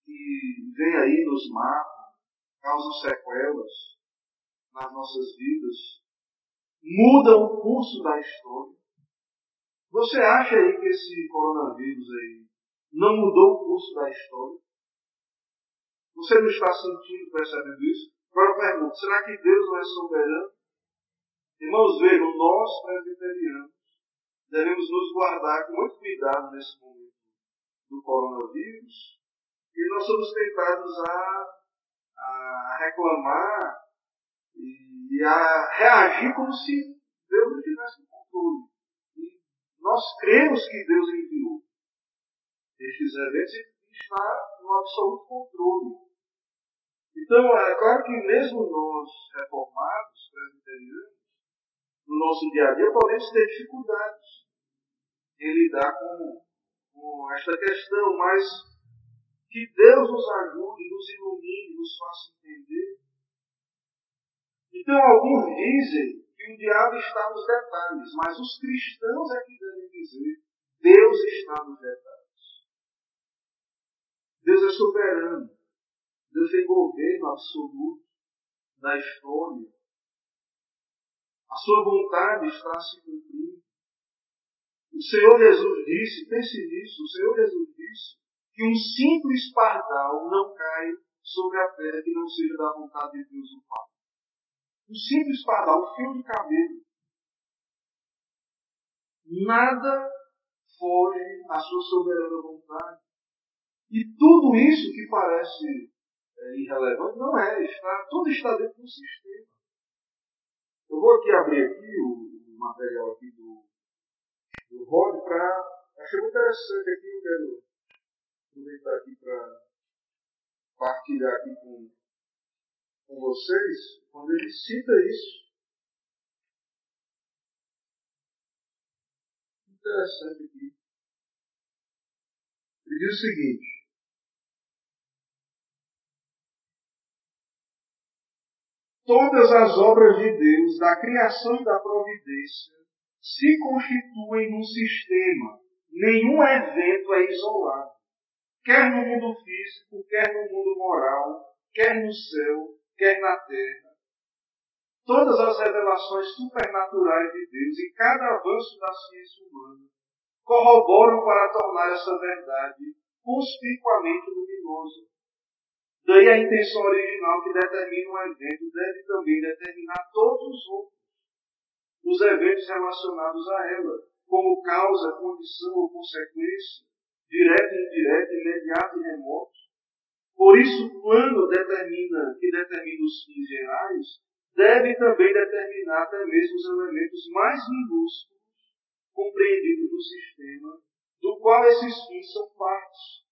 que vêm aí, nos matam, causam sequelas? nas nossas vidas. mudam o curso da história. Você acha aí que esse coronavírus aí não mudou o curso da história? Você não está sentindo, percebendo isso? Agora eu pergunto, será que Deus não é soberano? Irmãos, vejam, nós presbiterianos devemos nos guardar com muito cuidado nesse momento do coronavírus e nós somos tentados a, a reclamar e a reagir como se Deus não tivesse controle. E nós cremos que Deus enviou estes eventos e está no absoluto controle. Então, é claro que mesmo nós, reformados, presbiterianos, no nosso dia a dia, podemos ter dificuldades em lidar com, com esta questão, mas que Deus nos ajude, nos ilumine, nos faça entender. Então, alguns dizem que o diabo está nos detalhes, mas os cristãos é que devem dizer: Deus está nos detalhes. Deus é soberano. Deus tem governo absoluto da história. A sua vontade está se cumprindo. O Senhor Jesus disse, pense nisso, o Senhor Jesus disse que um simples pardal não cai sobre a terra que não seja da vontade de Deus o Pai. Um simples pardal, um fio de cabelo. Nada foge à sua soberana vontade. E tudo isso que parece é, irrelevante não é, está, tudo está dentro do sistema. Eu vou aqui abrir aqui o, o material aqui do, do Rod para. Achei muito interessante aqui, eu quero aproveitar aqui para partilhar aqui com, com vocês, quando ele cita isso. Interessante aqui. Ele diz o seguinte. todas as obras de Deus, da criação e da providência, se constituem num sistema. Nenhum evento é isolado. Quer no mundo físico, quer no mundo moral, quer no céu, quer na terra. Todas as revelações supernaturais de Deus e cada avanço da ciência humana corroboram para tornar essa verdade conspicuamente luminosa Daí a intenção original que determina um evento deve também determinar todos os outros, os eventos relacionados a ela, como causa, condição ou consequência, direto e indireto, imediato e remoto. Por isso, o plano determina, que determina os fins gerais, deve também determinar até mesmo os elementos mais minúsculos compreendidos do sistema, do qual esses fins são partes.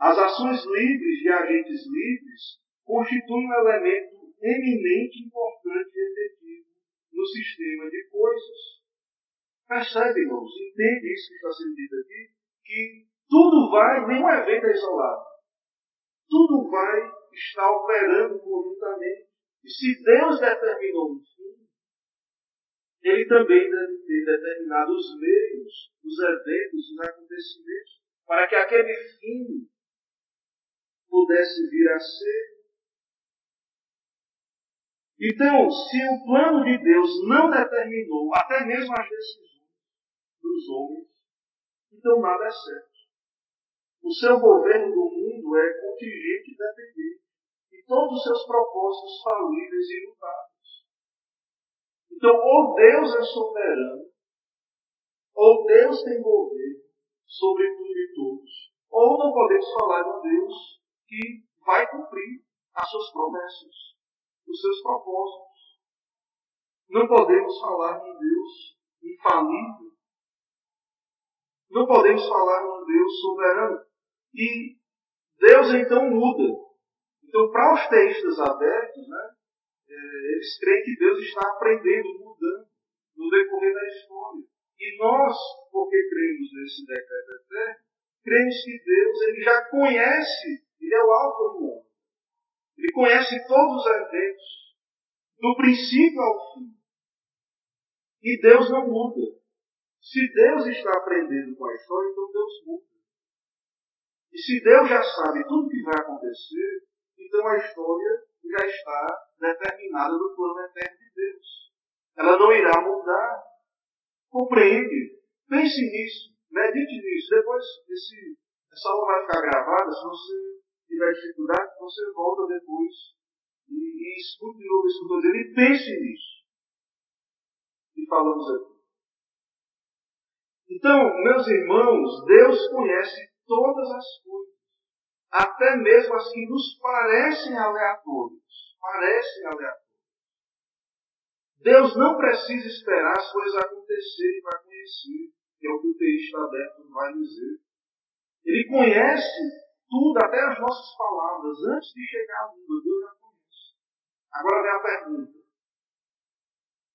As ações livres de agentes livres constituem um elemento eminente, importante e efetivo no sistema de coisas. Percebe, irmãos? Entende isso que está sendo dito aqui? Que tudo vai, nenhum evento é isolado. Tudo vai estar operando conjuntamente. E se Deus determinou um fim, Ele também deve ter determinado os meios, os eventos, os acontecimentos, para que aquele fim pudesse vir a ser. Então, se o plano de Deus não determinou até mesmo as decisões dos homens, então nada é certo. O seu governo do mundo é contingente e dependente, e todos os seus propósitos falíveis e imutáveis. Então, ou Deus é soberano, ou Deus tem governo sobre tudo e todos, ou não podemos falar de Deus que vai cumprir as suas promessas, os seus propósitos. Não podemos falar de um Deus infalível. Não podemos falar de um Deus soberano. E Deus então muda. Então, para os textos abertos, né, é, eles creem que Deus está aprendendo, mudando no decorrer da história. E nós, porque cremos nesse decreto eterno, cremos que Deus ele já conhece ele é o Alfa e o Ômega. Ele conhece todos os eventos, do princípio ao fim. E Deus não muda. Se Deus está aprendendo com a história, então Deus muda. E se Deus já sabe tudo o que vai acontecer, então a história já está determinada no plano eterno de Deus. Ela não irá mudar. Compreende? Pense nisso. Medite nisso. Depois, esse, essa aula vai ficar gravada. Se você tiver dificuldade, você volta depois e, e escute de novo isso que eu estou dizendo e pense nisso. E falamos aqui. Então, meus irmãos, Deus conhece todas as coisas, até mesmo as que nos parecem aleatórias. Parecem aleatórias. Deus não precisa esperar as coisas acontecerem para conhecer, que é o que o texto aberto vai dizer. Ele conhece tudo, até as nossas palavras, antes de chegar à língua. Deus já conhece. Agora vem a pergunta.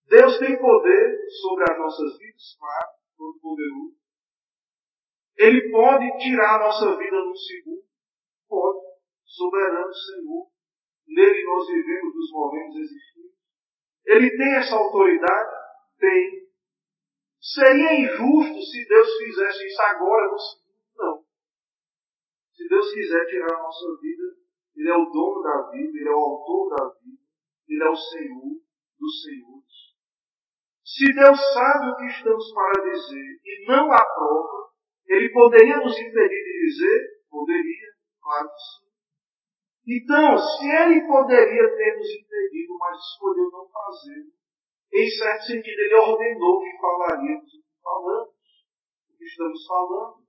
Deus tem poder sobre as nossas vidas? Claro, todo poderoso. Ele pode tirar a nossa vida num segundo? Pode. Soberano Senhor. Nele nós vivemos, nos movemos, existimos. Ele tem essa autoridade? Tem. Seria injusto se Deus fizesse isso agora, no segundo? Se Deus quiser tirar a nossa vida, Ele é o dono da vida, Ele é o autor da vida, Ele é o Senhor dos senhores. Se Deus sabe o que estamos para dizer e não aprova, Ele poderia nos impedir de dizer? Poderia, claro que sim. Então, se Ele poderia ter nos impedido, mas escolheu não fazer, em certo sentido, Ele ordenou que falaríamos o que falamos, o que estamos falando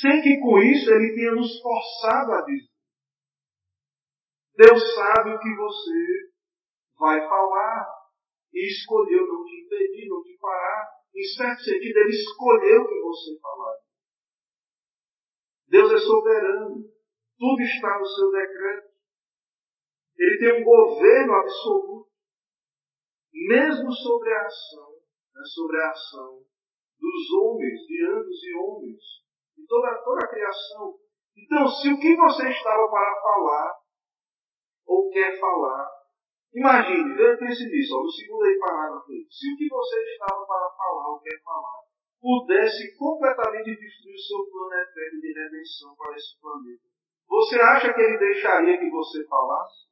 sem que com isso ele tenha nos forçado a dizer. Deus sabe o que você vai falar e escolheu não te impedir, não te parar. Em certo sentido, ele escolheu que você falasse. Deus é soberano. Tudo está no seu decreto. Ele tem um governo absoluto. Mesmo sobre a ação, né, sobre a ação dos homens, de anjos e homens, de toda, toda a criação. Então, se o que você estava para falar, ou quer falar, imagine, pense nisso, no segundo aí parágrafo, se o que você estava para falar ou quer falar, pudesse completamente destruir o seu plano eterno de redenção para esse planeta, você acha que ele deixaria que você falasse?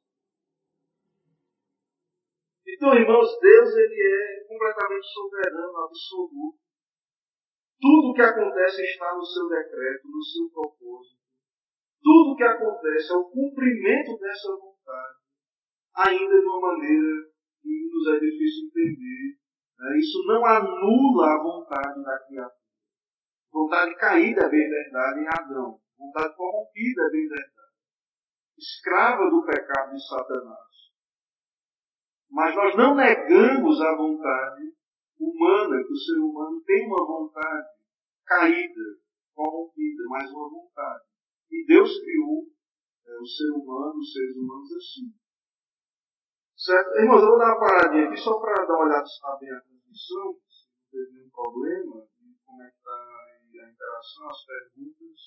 Então, irmãos, Deus ele é completamente soberano, absoluto. Tudo o que acontece está no seu decreto, no seu propósito. Tudo o que acontece é o cumprimento dessa vontade, ainda de uma maneira que nos é difícil entender. Né? Isso não anula a vontade da criatura. Vontade caída bem verdade em Adão. Vontade corrompida bem verdade. Escrava do pecado de Satanás. Mas nós não negamos a vontade humana, que o ser humano tem uma vontade caída, corrompida, mas uma vontade. E Deus criou é, o ser humano, os seres humanos assim. Certo? Irmãos, eu vou dar uma paradinha aqui só para dar uma olhada se está bem a transmissão, se não teve nenhum problema, e como é que está a interação, as perguntas.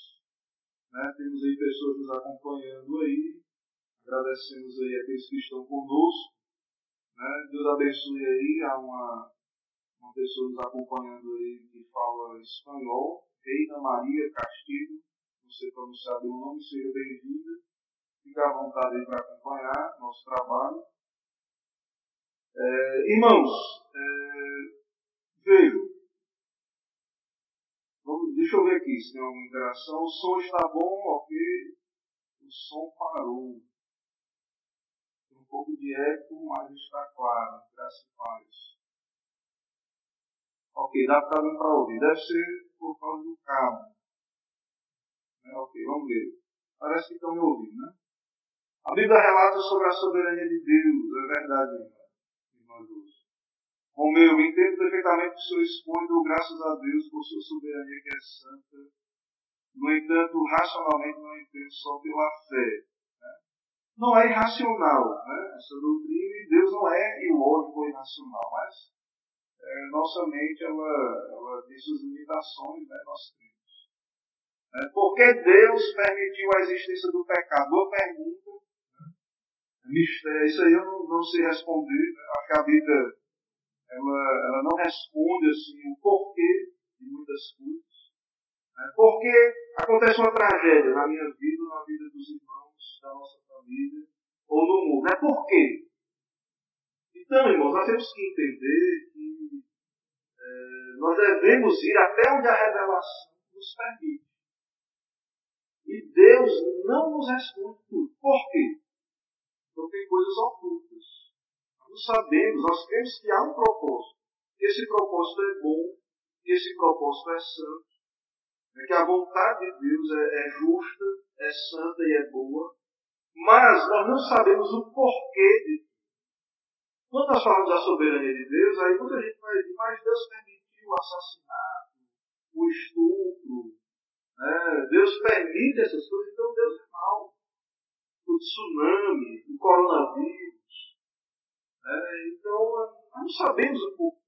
Né? Temos aí pessoas nos acompanhando aí. Agradecemos aí aqueles que estão conosco. Né? Deus abençoe aí. Há uma uma pessoa nos acompanhando aí que fala espanhol, Reina Maria Castilho, você pronunciar o nome, seja bem-vinda. Fique à vontade aí para acompanhar nosso trabalho. É, irmãos, é, veio. Vamos, deixa eu ver aqui se tem alguma interação. O som está bom, ok. O som parou. Tem um pouco de eco, mas está claro. Graças a Deus. Ok, dá para para ouvir. Deve ser por causa do cabo. É, ok, vamos ver. Parece que estão me ouvindo, né? A Bíblia relata sobre a soberania de Deus, é verdade, irmã. Romeu, entendo perfeitamente o seu expõe, dou graças a Deus por sua soberania que é santa. No entanto, racionalmente não entendo só pela fé. Né? Não é irracional, né? Essa doutrina, e Deus não é ilógico ou irracional, mas é, nossa mente ela, ela tem suas limitações, né, nós temos. É, por que Deus permitiu a existência do pecado? Boa pergunta. Né? Isso aí eu não, não sei responder. Né? Acho que a Bíblia ela, ela não responde assim, o porquê de muitas coisas. Né? Porque acontece uma tragédia na minha vida, na vida dos irmãos, da nossa família, ou no mundo. É por quê? Então, irmãos, nós temos que entender que é, nós devemos ir até onde a revelação nos permite. E Deus não nos responde tudo. Por quê? Porque tem coisas ocultas. Nós sabemos, nós cremos que há um propósito. Que esse propósito é bom, que esse propósito é santo, é que a vontade de Deus é, é justa, é santa e é boa, mas nós não sabemos o porquê de quando nós falamos da soberania de Deus, aí muita gente vai dizer, mas Deus permitiu o assassinato, o estupro, né? Deus permite essas coisas, então Deus é mau. O tsunami, o coronavírus. Né? Então, não sabemos o porquê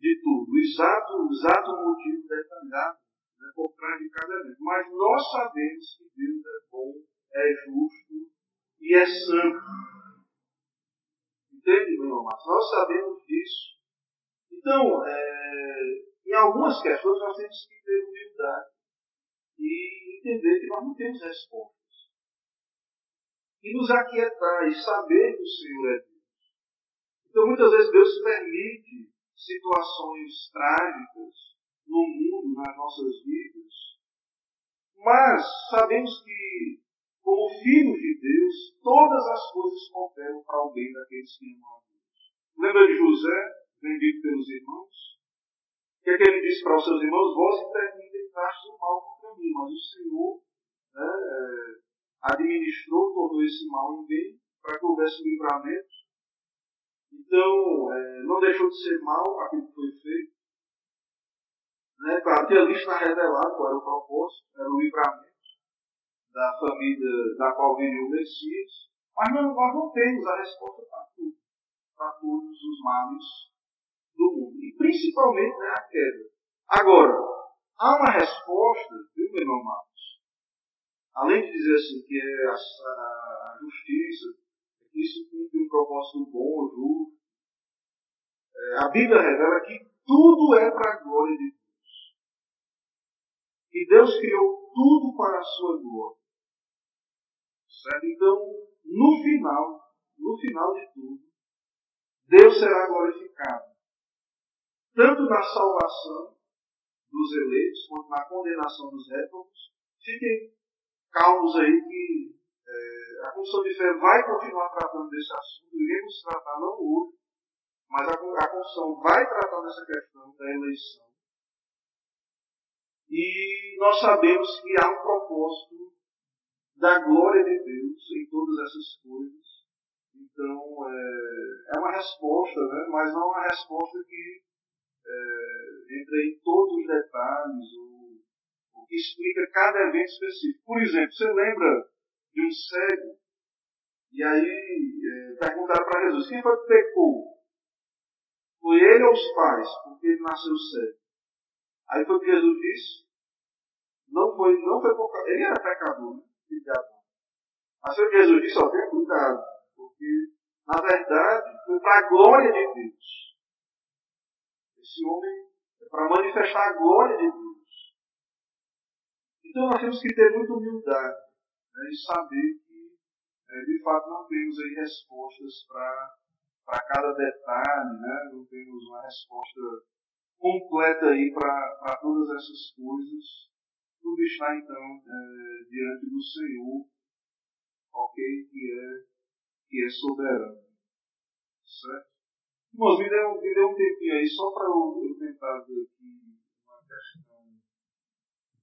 de tudo, o exato, o exato motivo detalhado né, por trás de cada evento. Mas nós sabemos que Deus é bom, é justo e é santo. Meu irmão? Nós sabemos disso. Então, é, em algumas questões nós temos que ter humildade e entender que nós não temos respostas. E nos aquietar e saber que o Senhor é Deus. Então, muitas vezes Deus permite situações trágicas no mundo, nas nossas vidas, mas sabemos que, como filhos de Deus, todas as coisas cooperam para o bem daqueles que amam a Deus. Lembra de José, vendido pelos irmãos? O que, é que ele disse para os seus irmãos? Vós intentastes o mal contra mim, mas o Senhor né, é, administrou, tornou esse mal em bem, para que houvesse um livramento então, é, não deixou de ser mal aquilo que foi feito. Né? Claro que ali está revelado qual era o propósito, era o livramento da família da qual viria o Messias. Mas não, nós não temos a resposta para tudo, para todos os males do mundo. E principalmente né, a queda. Agora, há uma resposta, viu, meu irmão Marcos? Além de dizer assim que é a, a, justiça, isso cumpre um propósito bom, justo. É, a Bíblia revela que tudo é para a glória de Deus. Que Deus criou tudo para a sua glória. Certo? Então, no final, no final de tudo, Deus será glorificado. Tanto na salvação dos eleitos, quanto na condenação dos réprobos. Fiquem calmos aí que é, a Comissão de Fé vai continuar tratando desse assunto, iremos tratar não hoje, mas a, a Comissão vai tratar dessa questão da eleição. E nós sabemos que há um propósito da glória de Deus em todas essas coisas. Então, é, é uma resposta, né? mas não é uma resposta que é, entra em todos os detalhes, ou, que explica cada evento específico. Por exemplo, você lembra de um cego. E aí é, perguntaram para Jesus: quem foi que pecou? Foi ele ou os pais? Porque ele nasceu cego. Aí foi o que Jesus disse: não foi, não foi por Ele era pecador, né? Mas o que Jesus disse: ó, tenha cuidado. Porque, na verdade, foi para a glória de Deus. Esse homem é para manifestar a glória de Deus. Então nós temos que ter muita humildade né, e saber que, é, de fato, não temos aí respostas para cada detalhe, né, não temos uma resposta completa aí para todas essas coisas. Tudo está, então, é, diante do Senhor, ok? Que é, que é soberano. Certo? Irmãos, me dê, me dê um tempinho aí só para eu, eu tentar ver aqui uma questão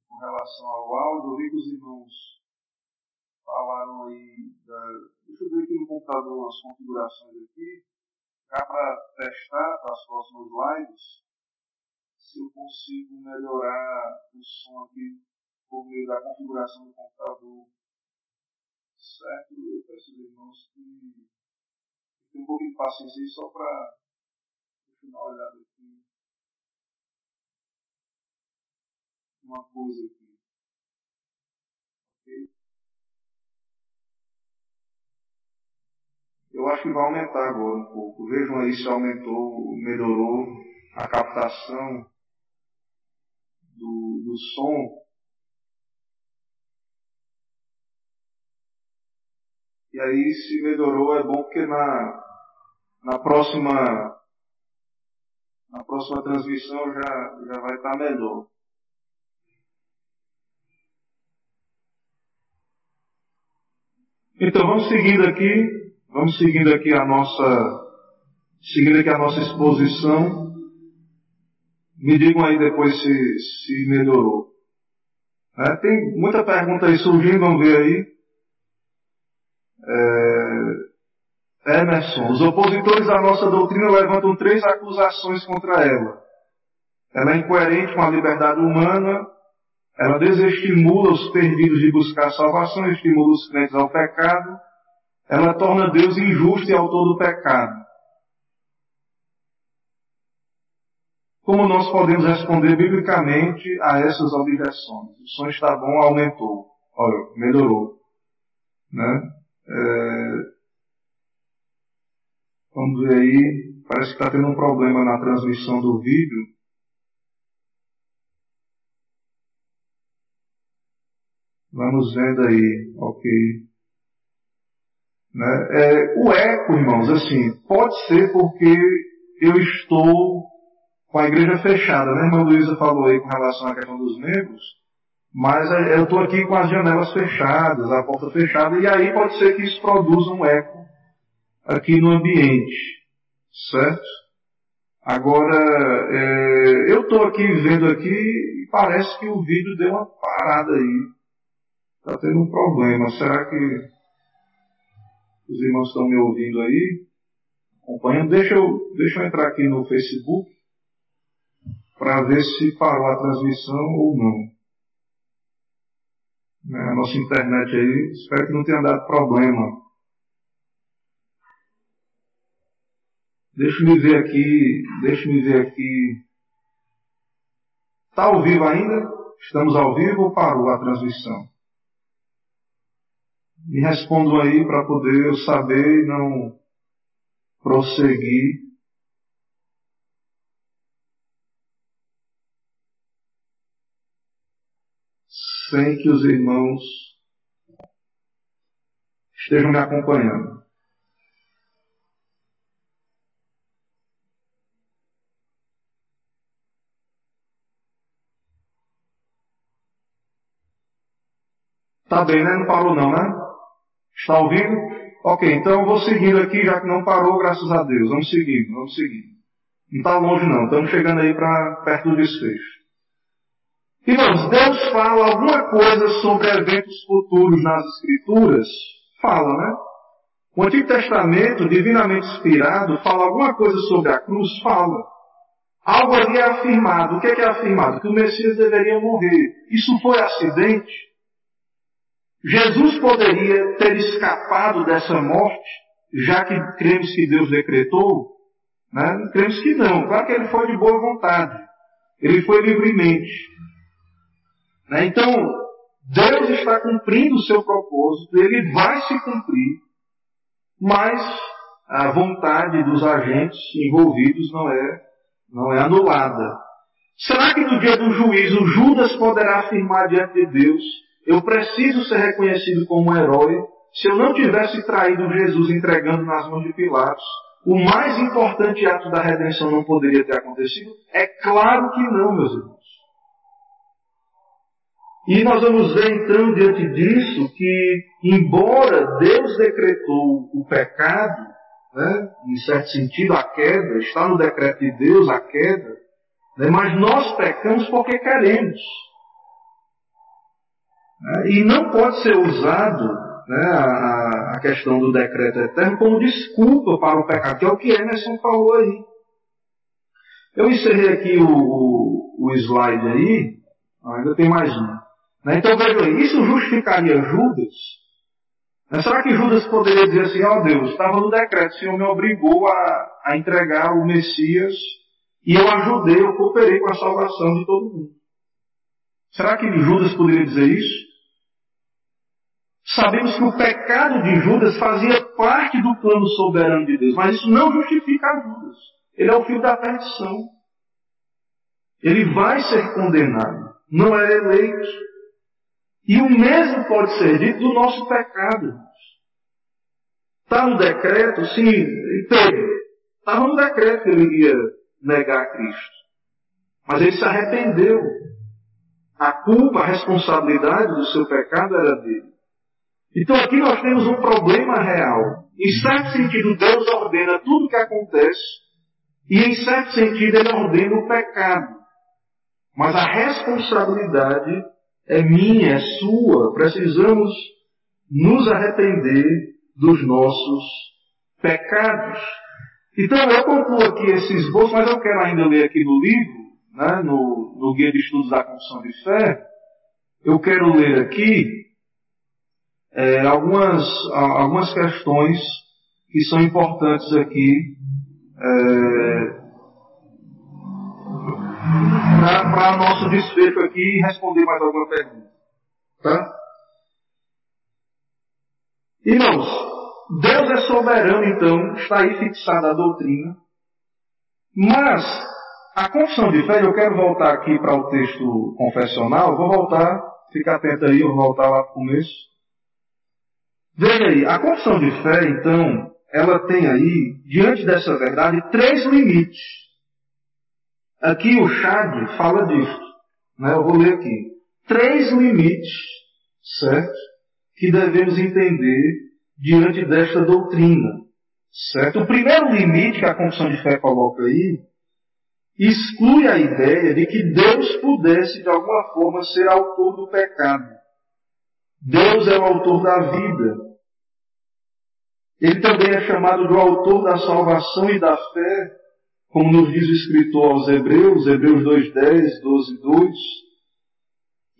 com relação ao áudio. Eu vi que os irmãos falaram aí da. Deixa eu ver aqui no computador as configurações aqui, já para testar para as próximas lives, se eu consigo melhorar o som aqui por meio da configuração do computador. Certo? Eu peço aos irmãos que tenham um pouquinho de paciência aí só para dar uma olhada aqui. Uma coisa aqui. Eu acho que vai aumentar agora um pouco. Vejam aí se aumentou, melhorou a captação do, do som. E aí, se melhorou, é bom porque na, na próxima, na próxima transmissão já, já vai estar melhor. Então vamos seguindo aqui, vamos seguindo aqui a nossa, seguindo aqui a nossa exposição. Me digam aí depois se, se melhorou. É, tem muita pergunta aí surgindo, vamos ver aí. É, Emerson, os opositores da nossa doutrina levantam três acusações contra ela. Ela é incoerente com a liberdade humana, ela desestimula os perdidos de buscar salvação, estimula os crentes ao pecado, ela torna Deus injusto e autor do pecado. Como nós podemos responder biblicamente a essas objeções? O som está bom, aumentou. Melhorou. Né? É... Vamos ver aí. Parece que está tendo um problema na transmissão do vídeo. Vamos vendo aí, ok. Né? É, o eco, irmãos, assim, pode ser porque eu estou com a igreja fechada, né? A irmã Luísa falou aí com relação à questão dos membros, mas é, eu estou aqui com as janelas fechadas, a porta fechada, e aí pode ser que isso produza um eco aqui no ambiente, certo? Agora, é, eu estou aqui vendo aqui e parece que o vídeo deu uma parada aí. Está tendo um problema. Será que os irmãos estão me ouvindo aí? Acompanhando? Deixa eu, deixa eu entrar aqui no Facebook para ver se parou a transmissão ou não. Né, a nossa internet aí, espero que não tenha dado problema. Deixa me ver aqui, deixa me ver aqui. Está ao vivo ainda? Estamos ao vivo ou parou a transmissão? Me respondam aí para poder eu saber e não prosseguir sem que os irmãos estejam me acompanhando. Tá bem, né? Não parou não, né? Está ouvindo? Ok, então eu vou seguindo aqui, já que não parou, graças a Deus. Vamos seguindo, vamos seguindo. Não está longe não, estamos chegando aí para perto do desfecho. Irmãos, Deus fala alguma coisa sobre eventos futuros nas Escrituras? Fala, né? O Antigo Testamento, divinamente inspirado, fala alguma coisa sobre a cruz? Fala. Algo ali é afirmado. O que é, que é afirmado? Que o Messias deveria morrer. Isso foi acidente? Jesus poderia ter escapado dessa morte, já que cremos que Deus decretou? Né? Cremos que não. Claro que ele foi de boa vontade. Ele foi livremente. Né? Então, Deus está cumprindo o seu propósito, ele vai se cumprir, mas a vontade dos agentes envolvidos não é, não é anulada. Será que no dia do juízo Judas poderá afirmar diante de Deus, eu preciso ser reconhecido como um herói, se eu não tivesse traído Jesus entregando nas mãos de Pilatos, o mais importante ato da redenção não poderia ter acontecido? É claro que não, meus irmãos. E nós vamos ver então diante disso que, embora Deus decretou o pecado, né, em certo sentido a queda, está no decreto de Deus a queda, né, mas nós pecamos porque queremos. Né, e não pode ser usado né, a, a, questão do decreto eterno como desculpa para o pecado, que é o que Emerson falou aí. Eu encerrei aqui o, o, o slide aí, ainda tem mais um. Né? Então veja isso justificaria Judas? Né? Será que Judas poderia dizer assim, ó oh, Deus, estava no decreto, o Senhor me obrigou a, a entregar o Messias e eu ajudei, eu cooperei com a salvação de todo mundo. Será que Judas poderia dizer isso? Sabemos que o pecado de Judas fazia parte do plano soberano de Deus, mas isso não justifica Judas. Ele é o filho da perdição. Ele vai ser condenado, não é eleito. E o mesmo pode ser dito do nosso pecado. Está no decreto, sim, Pedro, Estava no decreto que ele ia negar Cristo. Mas ele se arrependeu. A culpa, a responsabilidade do seu pecado era dele. Então aqui nós temos um problema real. Em certo sentido, Deus ordena tudo o que acontece, e em certo sentido, Ele ordena o pecado. Mas a responsabilidade é minha, é sua. Precisamos nos arrepender dos nossos pecados. Então eu concluo aqui esse esboço, mas eu quero ainda ler aqui no livro, né, no, no Guia de Estudos da Confissão de Fé, eu quero ler aqui é, algumas, algumas questões que são importantes aqui é, para nosso desfecho aqui e responder mais alguma pergunta. Tá? Irmãos, Deus é soberano, então, está aí fixada a doutrina, mas a confissão de fé, eu quero voltar aqui para o texto confessional, vou voltar, fica atento aí, eu vou voltar lá para o começo. Veja aí, a confissão de fé, então, ela tem aí, diante dessa verdade, três limites. Aqui o Chad fala disso. Né? Eu vou ler aqui. Três limites, certo? Que devemos entender diante desta doutrina. Certo? O primeiro limite que a confissão de fé coloca aí exclui a ideia de que Deus pudesse de alguma forma ser autor do pecado. Deus é o autor da vida. Ele também é chamado do autor da salvação e da fé, como nos diz o escritor aos Hebreus, Hebreus 2.10, 12, 2.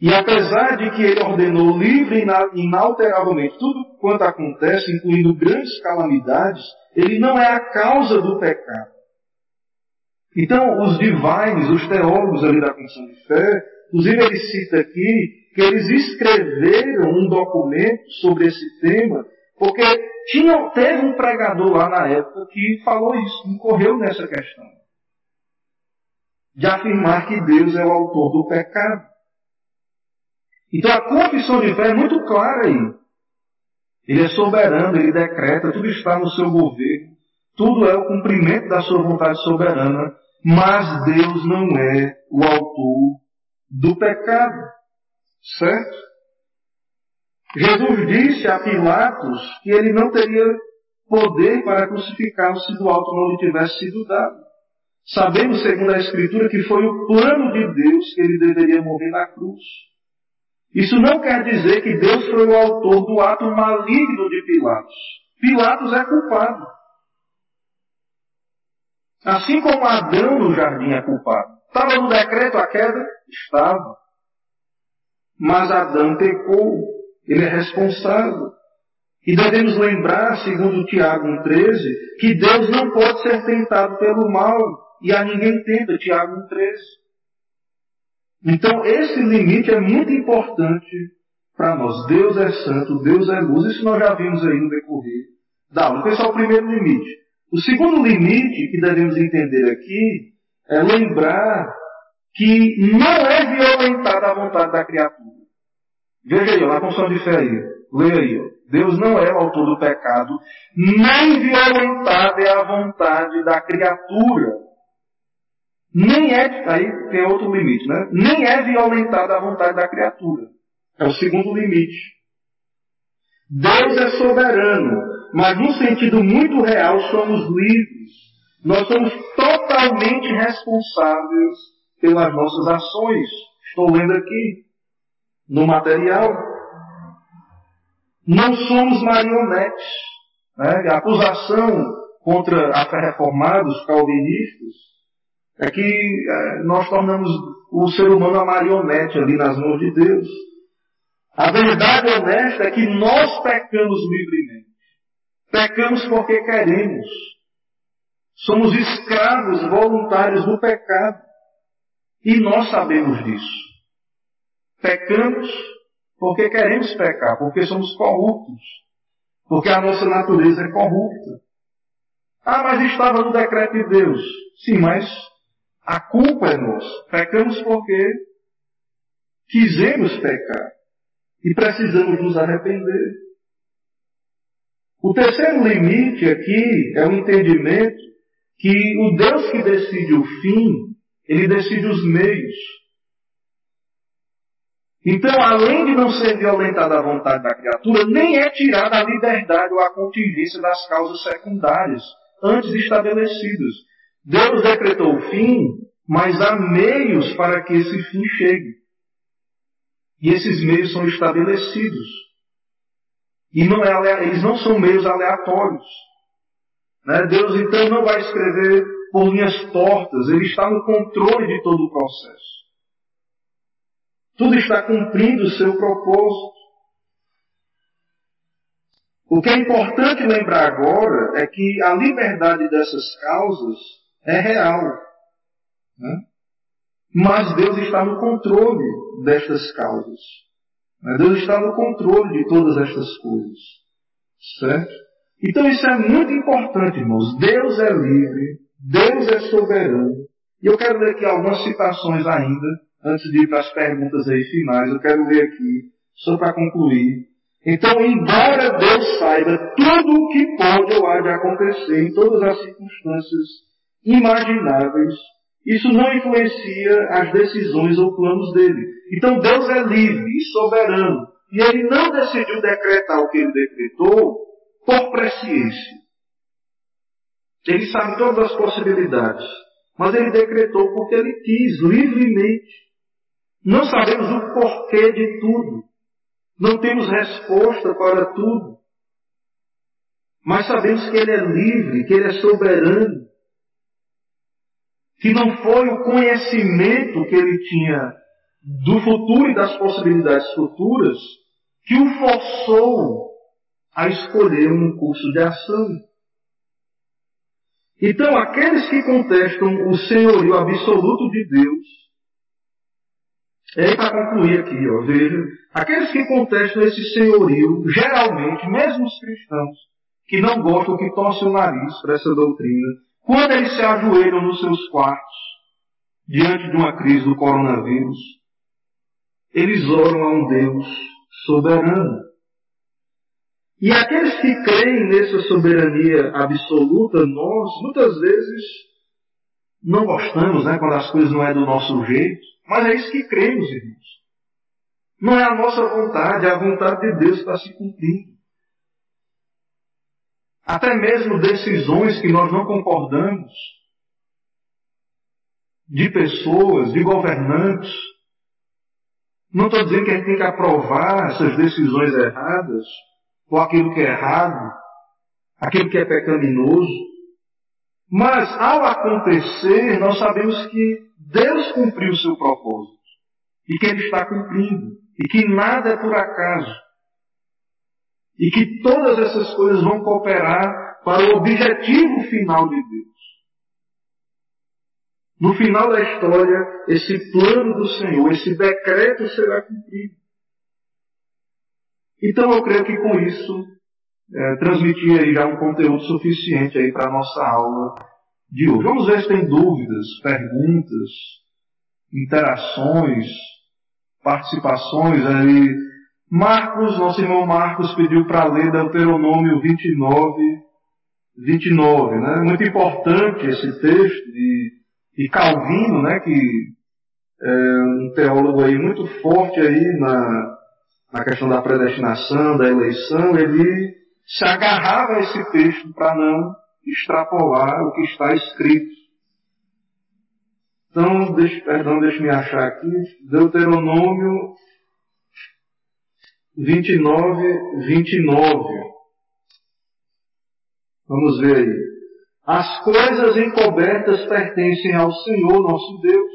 E apesar de que ele ordenou livre e inalteravelmente tudo quanto acontece, incluindo grandes calamidades, ele não é a causa do pecado. Então, os divines, os teólogos ali da Confissão de Fé, inclusive ele cita aqui que eles escreveram um documento sobre esse tema, porque tinha, teve um pregador lá na época que falou isso, incorreu nessa questão. De afirmar que Deus é o autor do pecado. Então a confissão de fé é muito clara aí. Ele é soberano, ele decreta, tudo está no seu governo, tudo é o cumprimento da sua vontade soberana, mas Deus não é o autor do pecado. Certo? Jesus disse a Pilatos que ele não teria poder para crucificá-lo se do alto não lhe tivesse sido dado. Sabemos, segundo a Escritura, que foi o plano de Deus que ele deveria morrer na cruz. Isso não quer dizer que Deus foi o autor do ato maligno de Pilatos. Pilatos é culpado. Assim como Adão no jardim é culpado. Estava no decreto a queda? Estava. Mas Adão pecou. Ele é responsável. E devemos lembrar, segundo Tiago 1,13, que Deus não pode ser tentado pelo mal. E a ninguém tenta, Tiago 1,13. Então, esse limite é muito importante para nós. Deus é santo, Deus é luz. Isso nós já vimos aí no decorrer da aula. Esse é o primeiro limite. O segundo limite que devemos entender aqui é lembrar que não é violentada a vontade da criatura. Veja aí, ó, na confissão de fé aí. Leia aí, ó. Deus não é o autor do pecado, nem violentada é a vontade da criatura. Nem é, aí tem outro limite, né? Nem é violentada a vontade da criatura. É o segundo limite. Deus é soberano, mas num sentido muito real somos livres. Nós somos totalmente responsáveis pelas nossas ações. Estou lendo aqui no material. Não somos marionetes. Né? A acusação contra a fé reformada, os calvinistas, é que é, nós tornamos o ser humano a marionete ali nas mãos de Deus. A verdade honesta é que nós pecamos livremente. Pecamos porque queremos. Somos escravos voluntários do pecado. E nós sabemos disso. Pecamos porque queremos pecar, porque somos corruptos, porque a nossa natureza é corrupta. Ah, mas estava no decreto de Deus. Sim, mas a culpa é nossa. Pecamos porque quisemos pecar e precisamos nos arrepender. O terceiro limite aqui é o entendimento que o Deus que decide o fim, ele decide os meios. Então, além de não ser violentada a vontade da criatura, nem é tirada a liberdade ou a contingência das causas secundárias, antes estabelecidas. Deus decretou o fim, mas há meios para que esse fim chegue. E esses meios são estabelecidos. E não é, eles não são meios aleatórios. Né? Deus então não vai escrever por linhas tortas, Ele está no controle de todo o processo. Tudo está cumprindo o seu propósito. O que é importante lembrar agora é que a liberdade dessas causas é real. Né? Mas Deus está no controle destas causas. Né? Deus está no controle de todas estas coisas. Certo? Então isso é muito importante, irmãos. Deus é livre, Deus é soberano. E eu quero ler aqui algumas citações ainda, antes de ir para as perguntas aí finais. Eu quero ler aqui, só para concluir. Então, embora Deus saiba tudo o que pode ou há de acontecer em todas as circunstâncias imagináveis, isso não influencia as decisões ou planos dele. Então Deus é livre e soberano. E ele não decidiu decretar o que ele decretou por presciência. Ele sabe todas as possibilidades. Mas ele decretou porque ele quis, livremente. Não sabemos o porquê de tudo. Não temos resposta para tudo. Mas sabemos que ele é livre, que ele é soberano que não foi o conhecimento que ele tinha do futuro e das possibilidades futuras que o forçou a escolher um curso de ação. Então, aqueles que contestam o senhorio absoluto de Deus, é para concluir aqui, ó, veja, aqueles que contestam esse senhorio, geralmente, mesmo os cristãos, que não gostam, que torcem o nariz para essa doutrina, quando eles se ajoelham nos seus quartos, diante de uma crise do coronavírus, eles oram a um Deus soberano. E aqueles que creem nessa soberania absoluta, nós, muitas vezes, não gostamos, né, quando as coisas não é do nosso jeito, mas é isso que cremos, irmãos. Não é a nossa vontade, é a vontade de Deus para se cumprir. Até mesmo decisões que nós não concordamos, de pessoas, de governantes. Não estou dizendo que a gente tem que aprovar essas decisões erradas, ou aquilo que é errado, aquilo que é pecaminoso. Mas ao acontecer, nós sabemos que Deus cumpriu o seu propósito. E que Ele está cumprindo. E que nada é por acaso. E que todas essas coisas vão cooperar para o objetivo final de Deus. No final da história, esse plano do Senhor, esse decreto será cumprido. Então eu creio que com isso é, transmiti aí já um conteúdo suficiente aí para a nossa aula de hoje. Vamos ver se tem dúvidas, perguntas, interações, participações aí Marcos, nosso irmão Marcos pediu para ler Deuteronômio 29, 29, né? Muito importante esse texto de, de Calvino, né? Que é um teólogo aí muito forte aí na, na questão da predestinação, da eleição, ele se agarrava a esse texto para não extrapolar o que está escrito. Então, deixa, perdão, deixa me achar aqui. Deuteronômio 29, 29. Vamos ver aí. As coisas encobertas pertencem ao Senhor nosso Deus,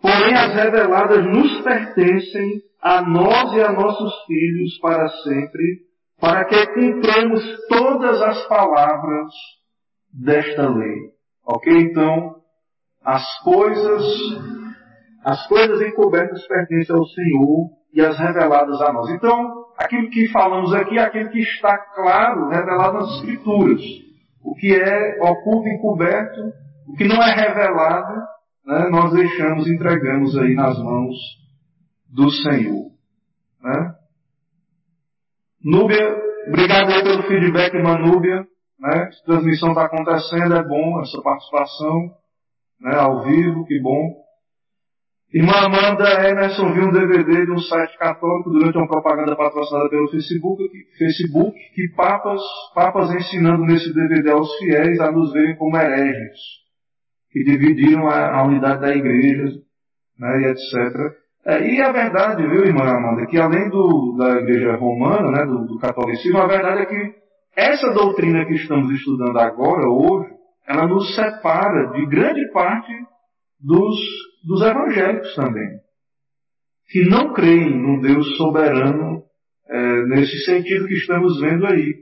porém as reveladas nos pertencem a nós e a nossos filhos para sempre, para que cumpramos todas as palavras desta lei. Ok? Então, as coisas, as coisas encobertas pertencem ao Senhor, e as reveladas a nós. Então, aquilo que falamos aqui é aquilo que está claro, revelado nas Escrituras. O que é oculto encoberto, o que não é revelado, né, nós deixamos, entregamos aí nas mãos do Senhor. Né? Núbia, obrigado aí pelo feedback, Manúbia. Né? Transmissão está acontecendo, é bom essa participação né, ao vivo, que bom. Irmã Amanda Emerson viu um DVD de um site católico durante uma propaganda patrocinada pelo Facebook, que, Facebook, que papas, papas ensinando nesse DVD aos fiéis a nos verem como hereges, que dividiram a, a unidade da igreja, né, e etc. É, e a verdade, viu, irmã Amanda, que além do, da igreja romana, né, do, do catolicismo, a verdade é que essa doutrina que estamos estudando agora, hoje, ela nos separa de grande parte dos, dos evangélicos também, que não creem num Deus soberano é, nesse sentido que estamos vendo aí.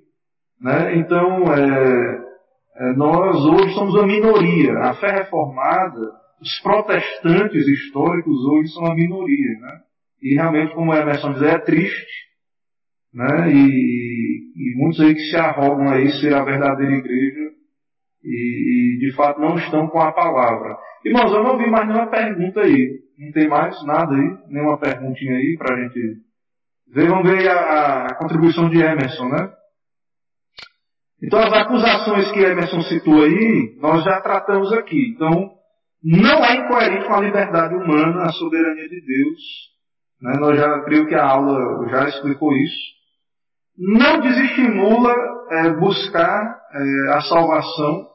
Né? Então, é, é, nós hoje somos a minoria. A fé reformada, os protestantes históricos hoje são a minoria. Né? E realmente, como Emerson diz, é triste né? E, e, muitos aí que se arrogam aí ser a verdadeira igreja e, e, de fato não estão com a palavra. Irmãos, eu não vi mais nenhuma pergunta aí. Não tem mais nada aí? Nenhuma perguntinha aí para a gente ver. Vamos ver a, a, contribuição de Emerson, né? Então as acusações que Emerson citou aí, nós já tratamos aqui. Então, não é incoerente com a liberdade humana, a soberania de Deus. Né? Nós já, creio que a aula já explicou isso não desestimula é, buscar é, a salvação,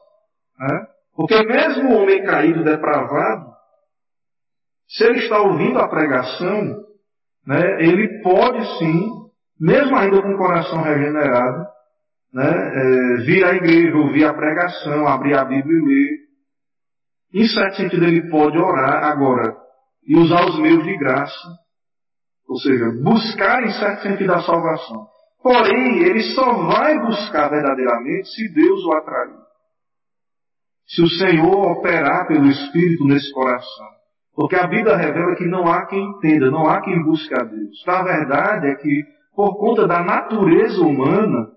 né? porque mesmo o homem caído, depravado, se ele está ouvindo a pregação, né, ele pode sim, mesmo ainda com o coração regenerado, né, é, vir à igreja, ouvir a pregação, abrir a Bíblia e ler. Em certo sentido, ele pode orar agora e usar os meios de graça, ou seja, buscar em certo sentido a salvação. Porém, ele só vai buscar verdadeiramente se Deus o atrair. Se o Senhor operar pelo Espírito nesse coração. Porque a Bíblia revela que não há quem entenda, não há quem busque a Deus. A verdade é que, por conta da natureza humana,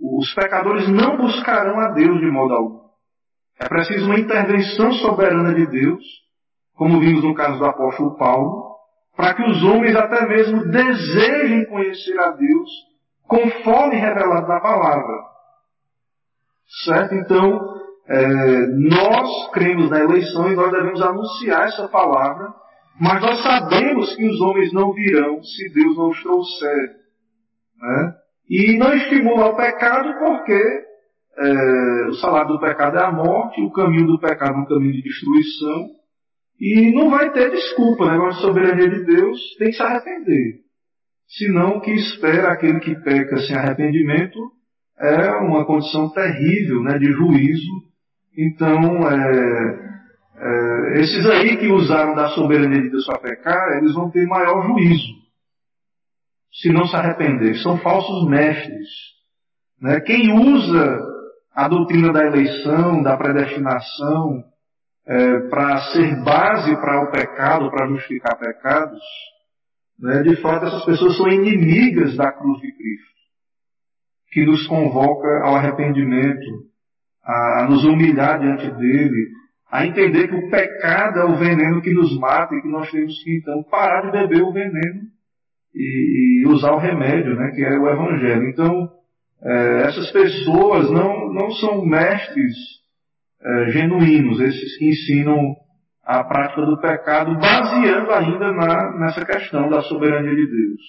os pecadores não buscarão a Deus de modo algum. É preciso uma intervenção soberana de Deus, como vimos no caso do apóstolo Paulo, para que os homens até mesmo desejem conhecer a Deus conforme revelado na palavra. Certo? Então, é, nós cremos na eleição e nós devemos anunciar essa palavra, mas nós sabemos que os homens não virão se Deus não os trouxer. Né? E não estimula o pecado porque é, o salário do pecado é a morte, o caminho do pecado é um caminho de destruição, e não vai ter desculpa, né? A soberania de Deus tem que se arrepender senão que espera aquele que peca sem arrependimento é uma condição terrível né, de juízo. Então, é, é, esses aí que usaram da soberania de Deus para pecar, eles vão ter maior juízo se não se arrepender. São falsos mestres. Né? Quem usa a doutrina da eleição, da predestinação, é, para ser base para o pecado, para justificar pecados, né? De fato, essas pessoas são inimigas da cruz de Cristo, que nos convoca ao arrependimento, a, a nos humilhar diante dele, a entender que o pecado é o veneno que nos mata e que nós temos que então parar de beber o veneno e, e usar o remédio, né, que é o Evangelho. Então, é, essas pessoas não, não são mestres é, genuínos, esses que ensinam a prática do pecado, baseando ainda na, nessa questão da soberania de Deus.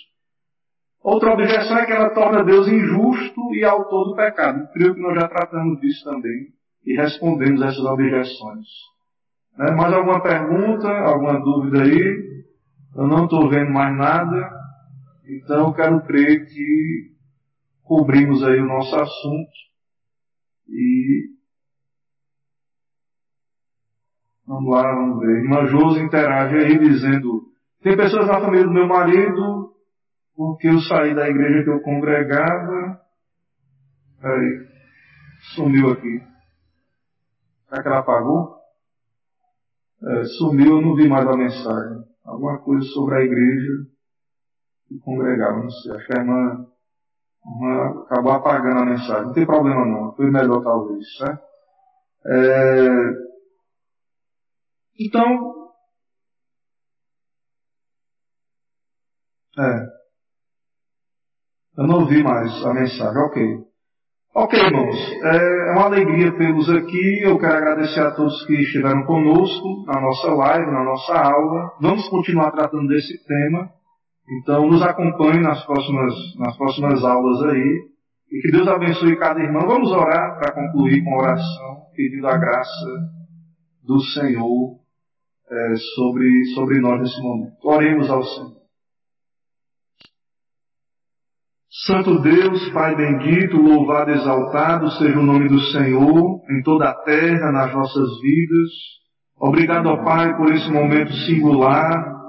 Outra objeção é que ela torna Deus injusto e autor do pecado. Creio que nós já tratamos disso também e respondemos essas objeções. Né? Mais alguma pergunta, alguma dúvida aí? Eu não estou vendo mais nada, então quero crer que cobrimos aí o nosso assunto e Vamos lá, vamos ver. Irmã Josi interage aí dizendo, tem pessoas na família do meu marido, porque eu saí da igreja que eu congregava. Peraí, sumiu aqui. Será que ela apagou? É, sumiu, eu não vi mais a mensagem. Alguma coisa sobre a igreja que congregava, não sei. Acho que a irmã, acabou apagando a mensagem. Não tem problema não, foi melhor talvez, certo? É, então, é, eu não ouvi mais a mensagem, ok. Ok, irmãos, é uma alegria tê-los aqui. Eu quero agradecer a todos que estiveram conosco na nossa live, na nossa aula. Vamos continuar tratando desse tema. Então, nos acompanhe nas próximas, nas próximas aulas aí. E que Deus abençoe cada irmão. Vamos orar para concluir com oração, pedindo a graça do Senhor é, sobre, sobre nós nesse momento. Oremos ao Senhor. Santo Deus, Pai bendito, louvado, exaltado seja o nome do Senhor em toda a terra, nas nossas vidas. Obrigado, ó Pai, por esse momento singular,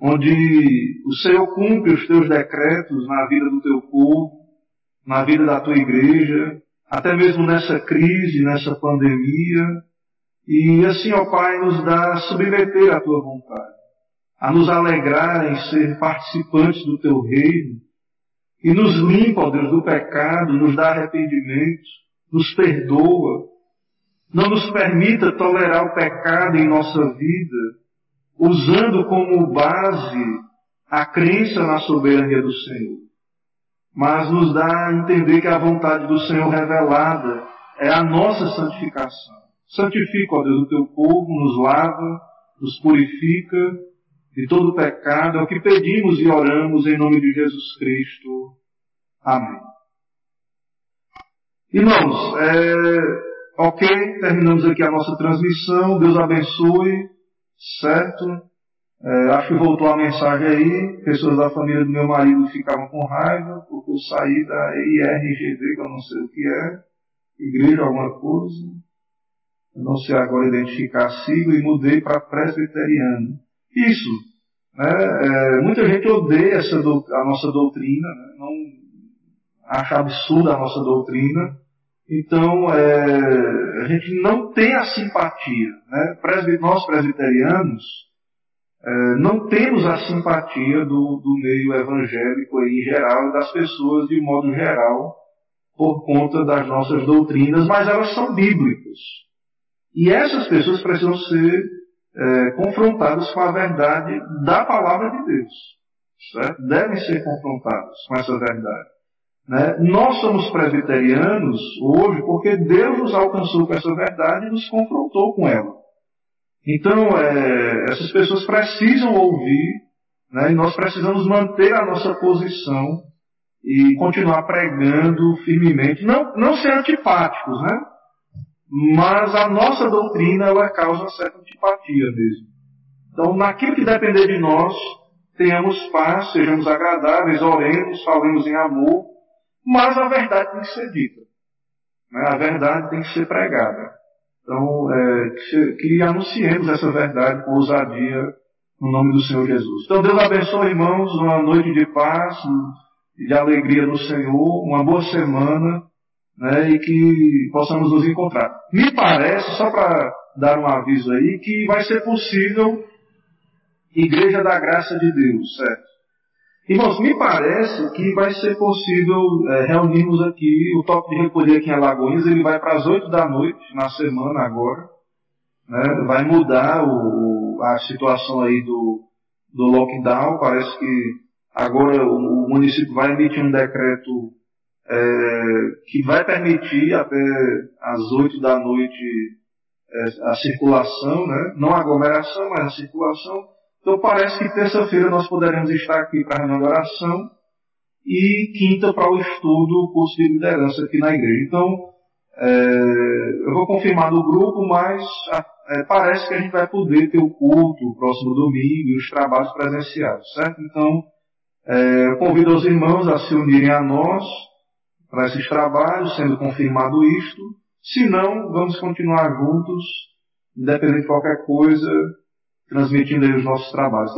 onde o Senhor cumpre os teus decretos na vida do teu povo, na vida da tua igreja, até mesmo nessa crise, nessa pandemia. E assim, ó Pai, nos dá a submeter à tua vontade, a nos alegrar em ser participantes do teu reino, e nos limpa, ó Deus, do pecado, nos dá arrependimento, nos perdoa. Não nos permita tolerar o pecado em nossa vida, usando como base a crença na soberania do Senhor. Mas nos dá a entender que a vontade do Senhor revelada é a nossa santificação. Santifica, ó Deus, o teu povo, nos lava, nos purifica, de todo pecado, é o que pedimos e oramos em nome de Jesus Cristo. Amém. Irmãos, é, ok, terminamos aqui a nossa transmissão, Deus abençoe, certo? É, acho que voltou a mensagem aí, pessoas da família do meu marido ficavam com raiva, porque eu saí da IRGV, que eu não sei o que é, igreja alguma coisa, eu não sei agora identificar sigla, e mudei para presbiteriano. Isso. Né? É, muita gente odeia essa a nossa doutrina, né? não acha absurda a nossa doutrina. Então, é, a gente não tem a simpatia. Né? Nós, presbiterianos, é, não temos a simpatia do, do meio evangélico em geral, das pessoas de modo geral, por conta das nossas doutrinas, mas elas são bíblicas. E essas pessoas precisam ser é, confrontadas com a verdade da palavra de Deus. Certo? Devem ser confrontadas com essa verdade. Né? Nós somos presbiterianos hoje porque Deus nos alcançou com essa verdade e nos confrontou com ela. Então, é, essas pessoas precisam ouvir, né? e nós precisamos manter a nossa posição e continuar pregando firmemente, não, não ser antipáticos, né? Mas a nossa doutrina, ela causa certa antipatia mesmo. Então, naquilo que depender de nós, tenhamos paz, sejamos agradáveis, oremos, falemos em amor, mas a verdade tem que ser dita. Né? A verdade tem que ser pregada. Então, é, que, que anunciemos essa verdade com ousadia no nome do Senhor Jesus. Então, Deus abençoe, irmãos, uma noite de paz e de alegria no Senhor, uma boa semana né, e que possamos nos encontrar. Me parece, só para dar um aviso aí, que vai ser possível Igreja da Graça de Deus, certo? Irmãos, me parece que vai ser possível é, reunirmos aqui, o toque de recolher aqui em Alagoas, ele vai para as 8 da noite, na semana agora. Né? Vai mudar o, a situação aí do, do lockdown, parece que agora o, o município vai emitir um decreto é, que vai permitir até as 8 da noite é, a circulação, né? não a aglomeração, mas a circulação. Então parece que terça-feira nós poderemos estar aqui para a reunião de oração e quinta para o estudo, o curso de liderança aqui na igreja. Então, é, eu vou confirmar no grupo, mas é, parece que a gente vai poder ter o culto o próximo domingo e os trabalhos presenciais, certo? Então, é, convido os irmãos a se unirem a nós para esses trabalhos, sendo confirmado isto. Se não, vamos continuar juntos, independente de qualquer coisa, transmitindo aí os nossos trabalhos. Então,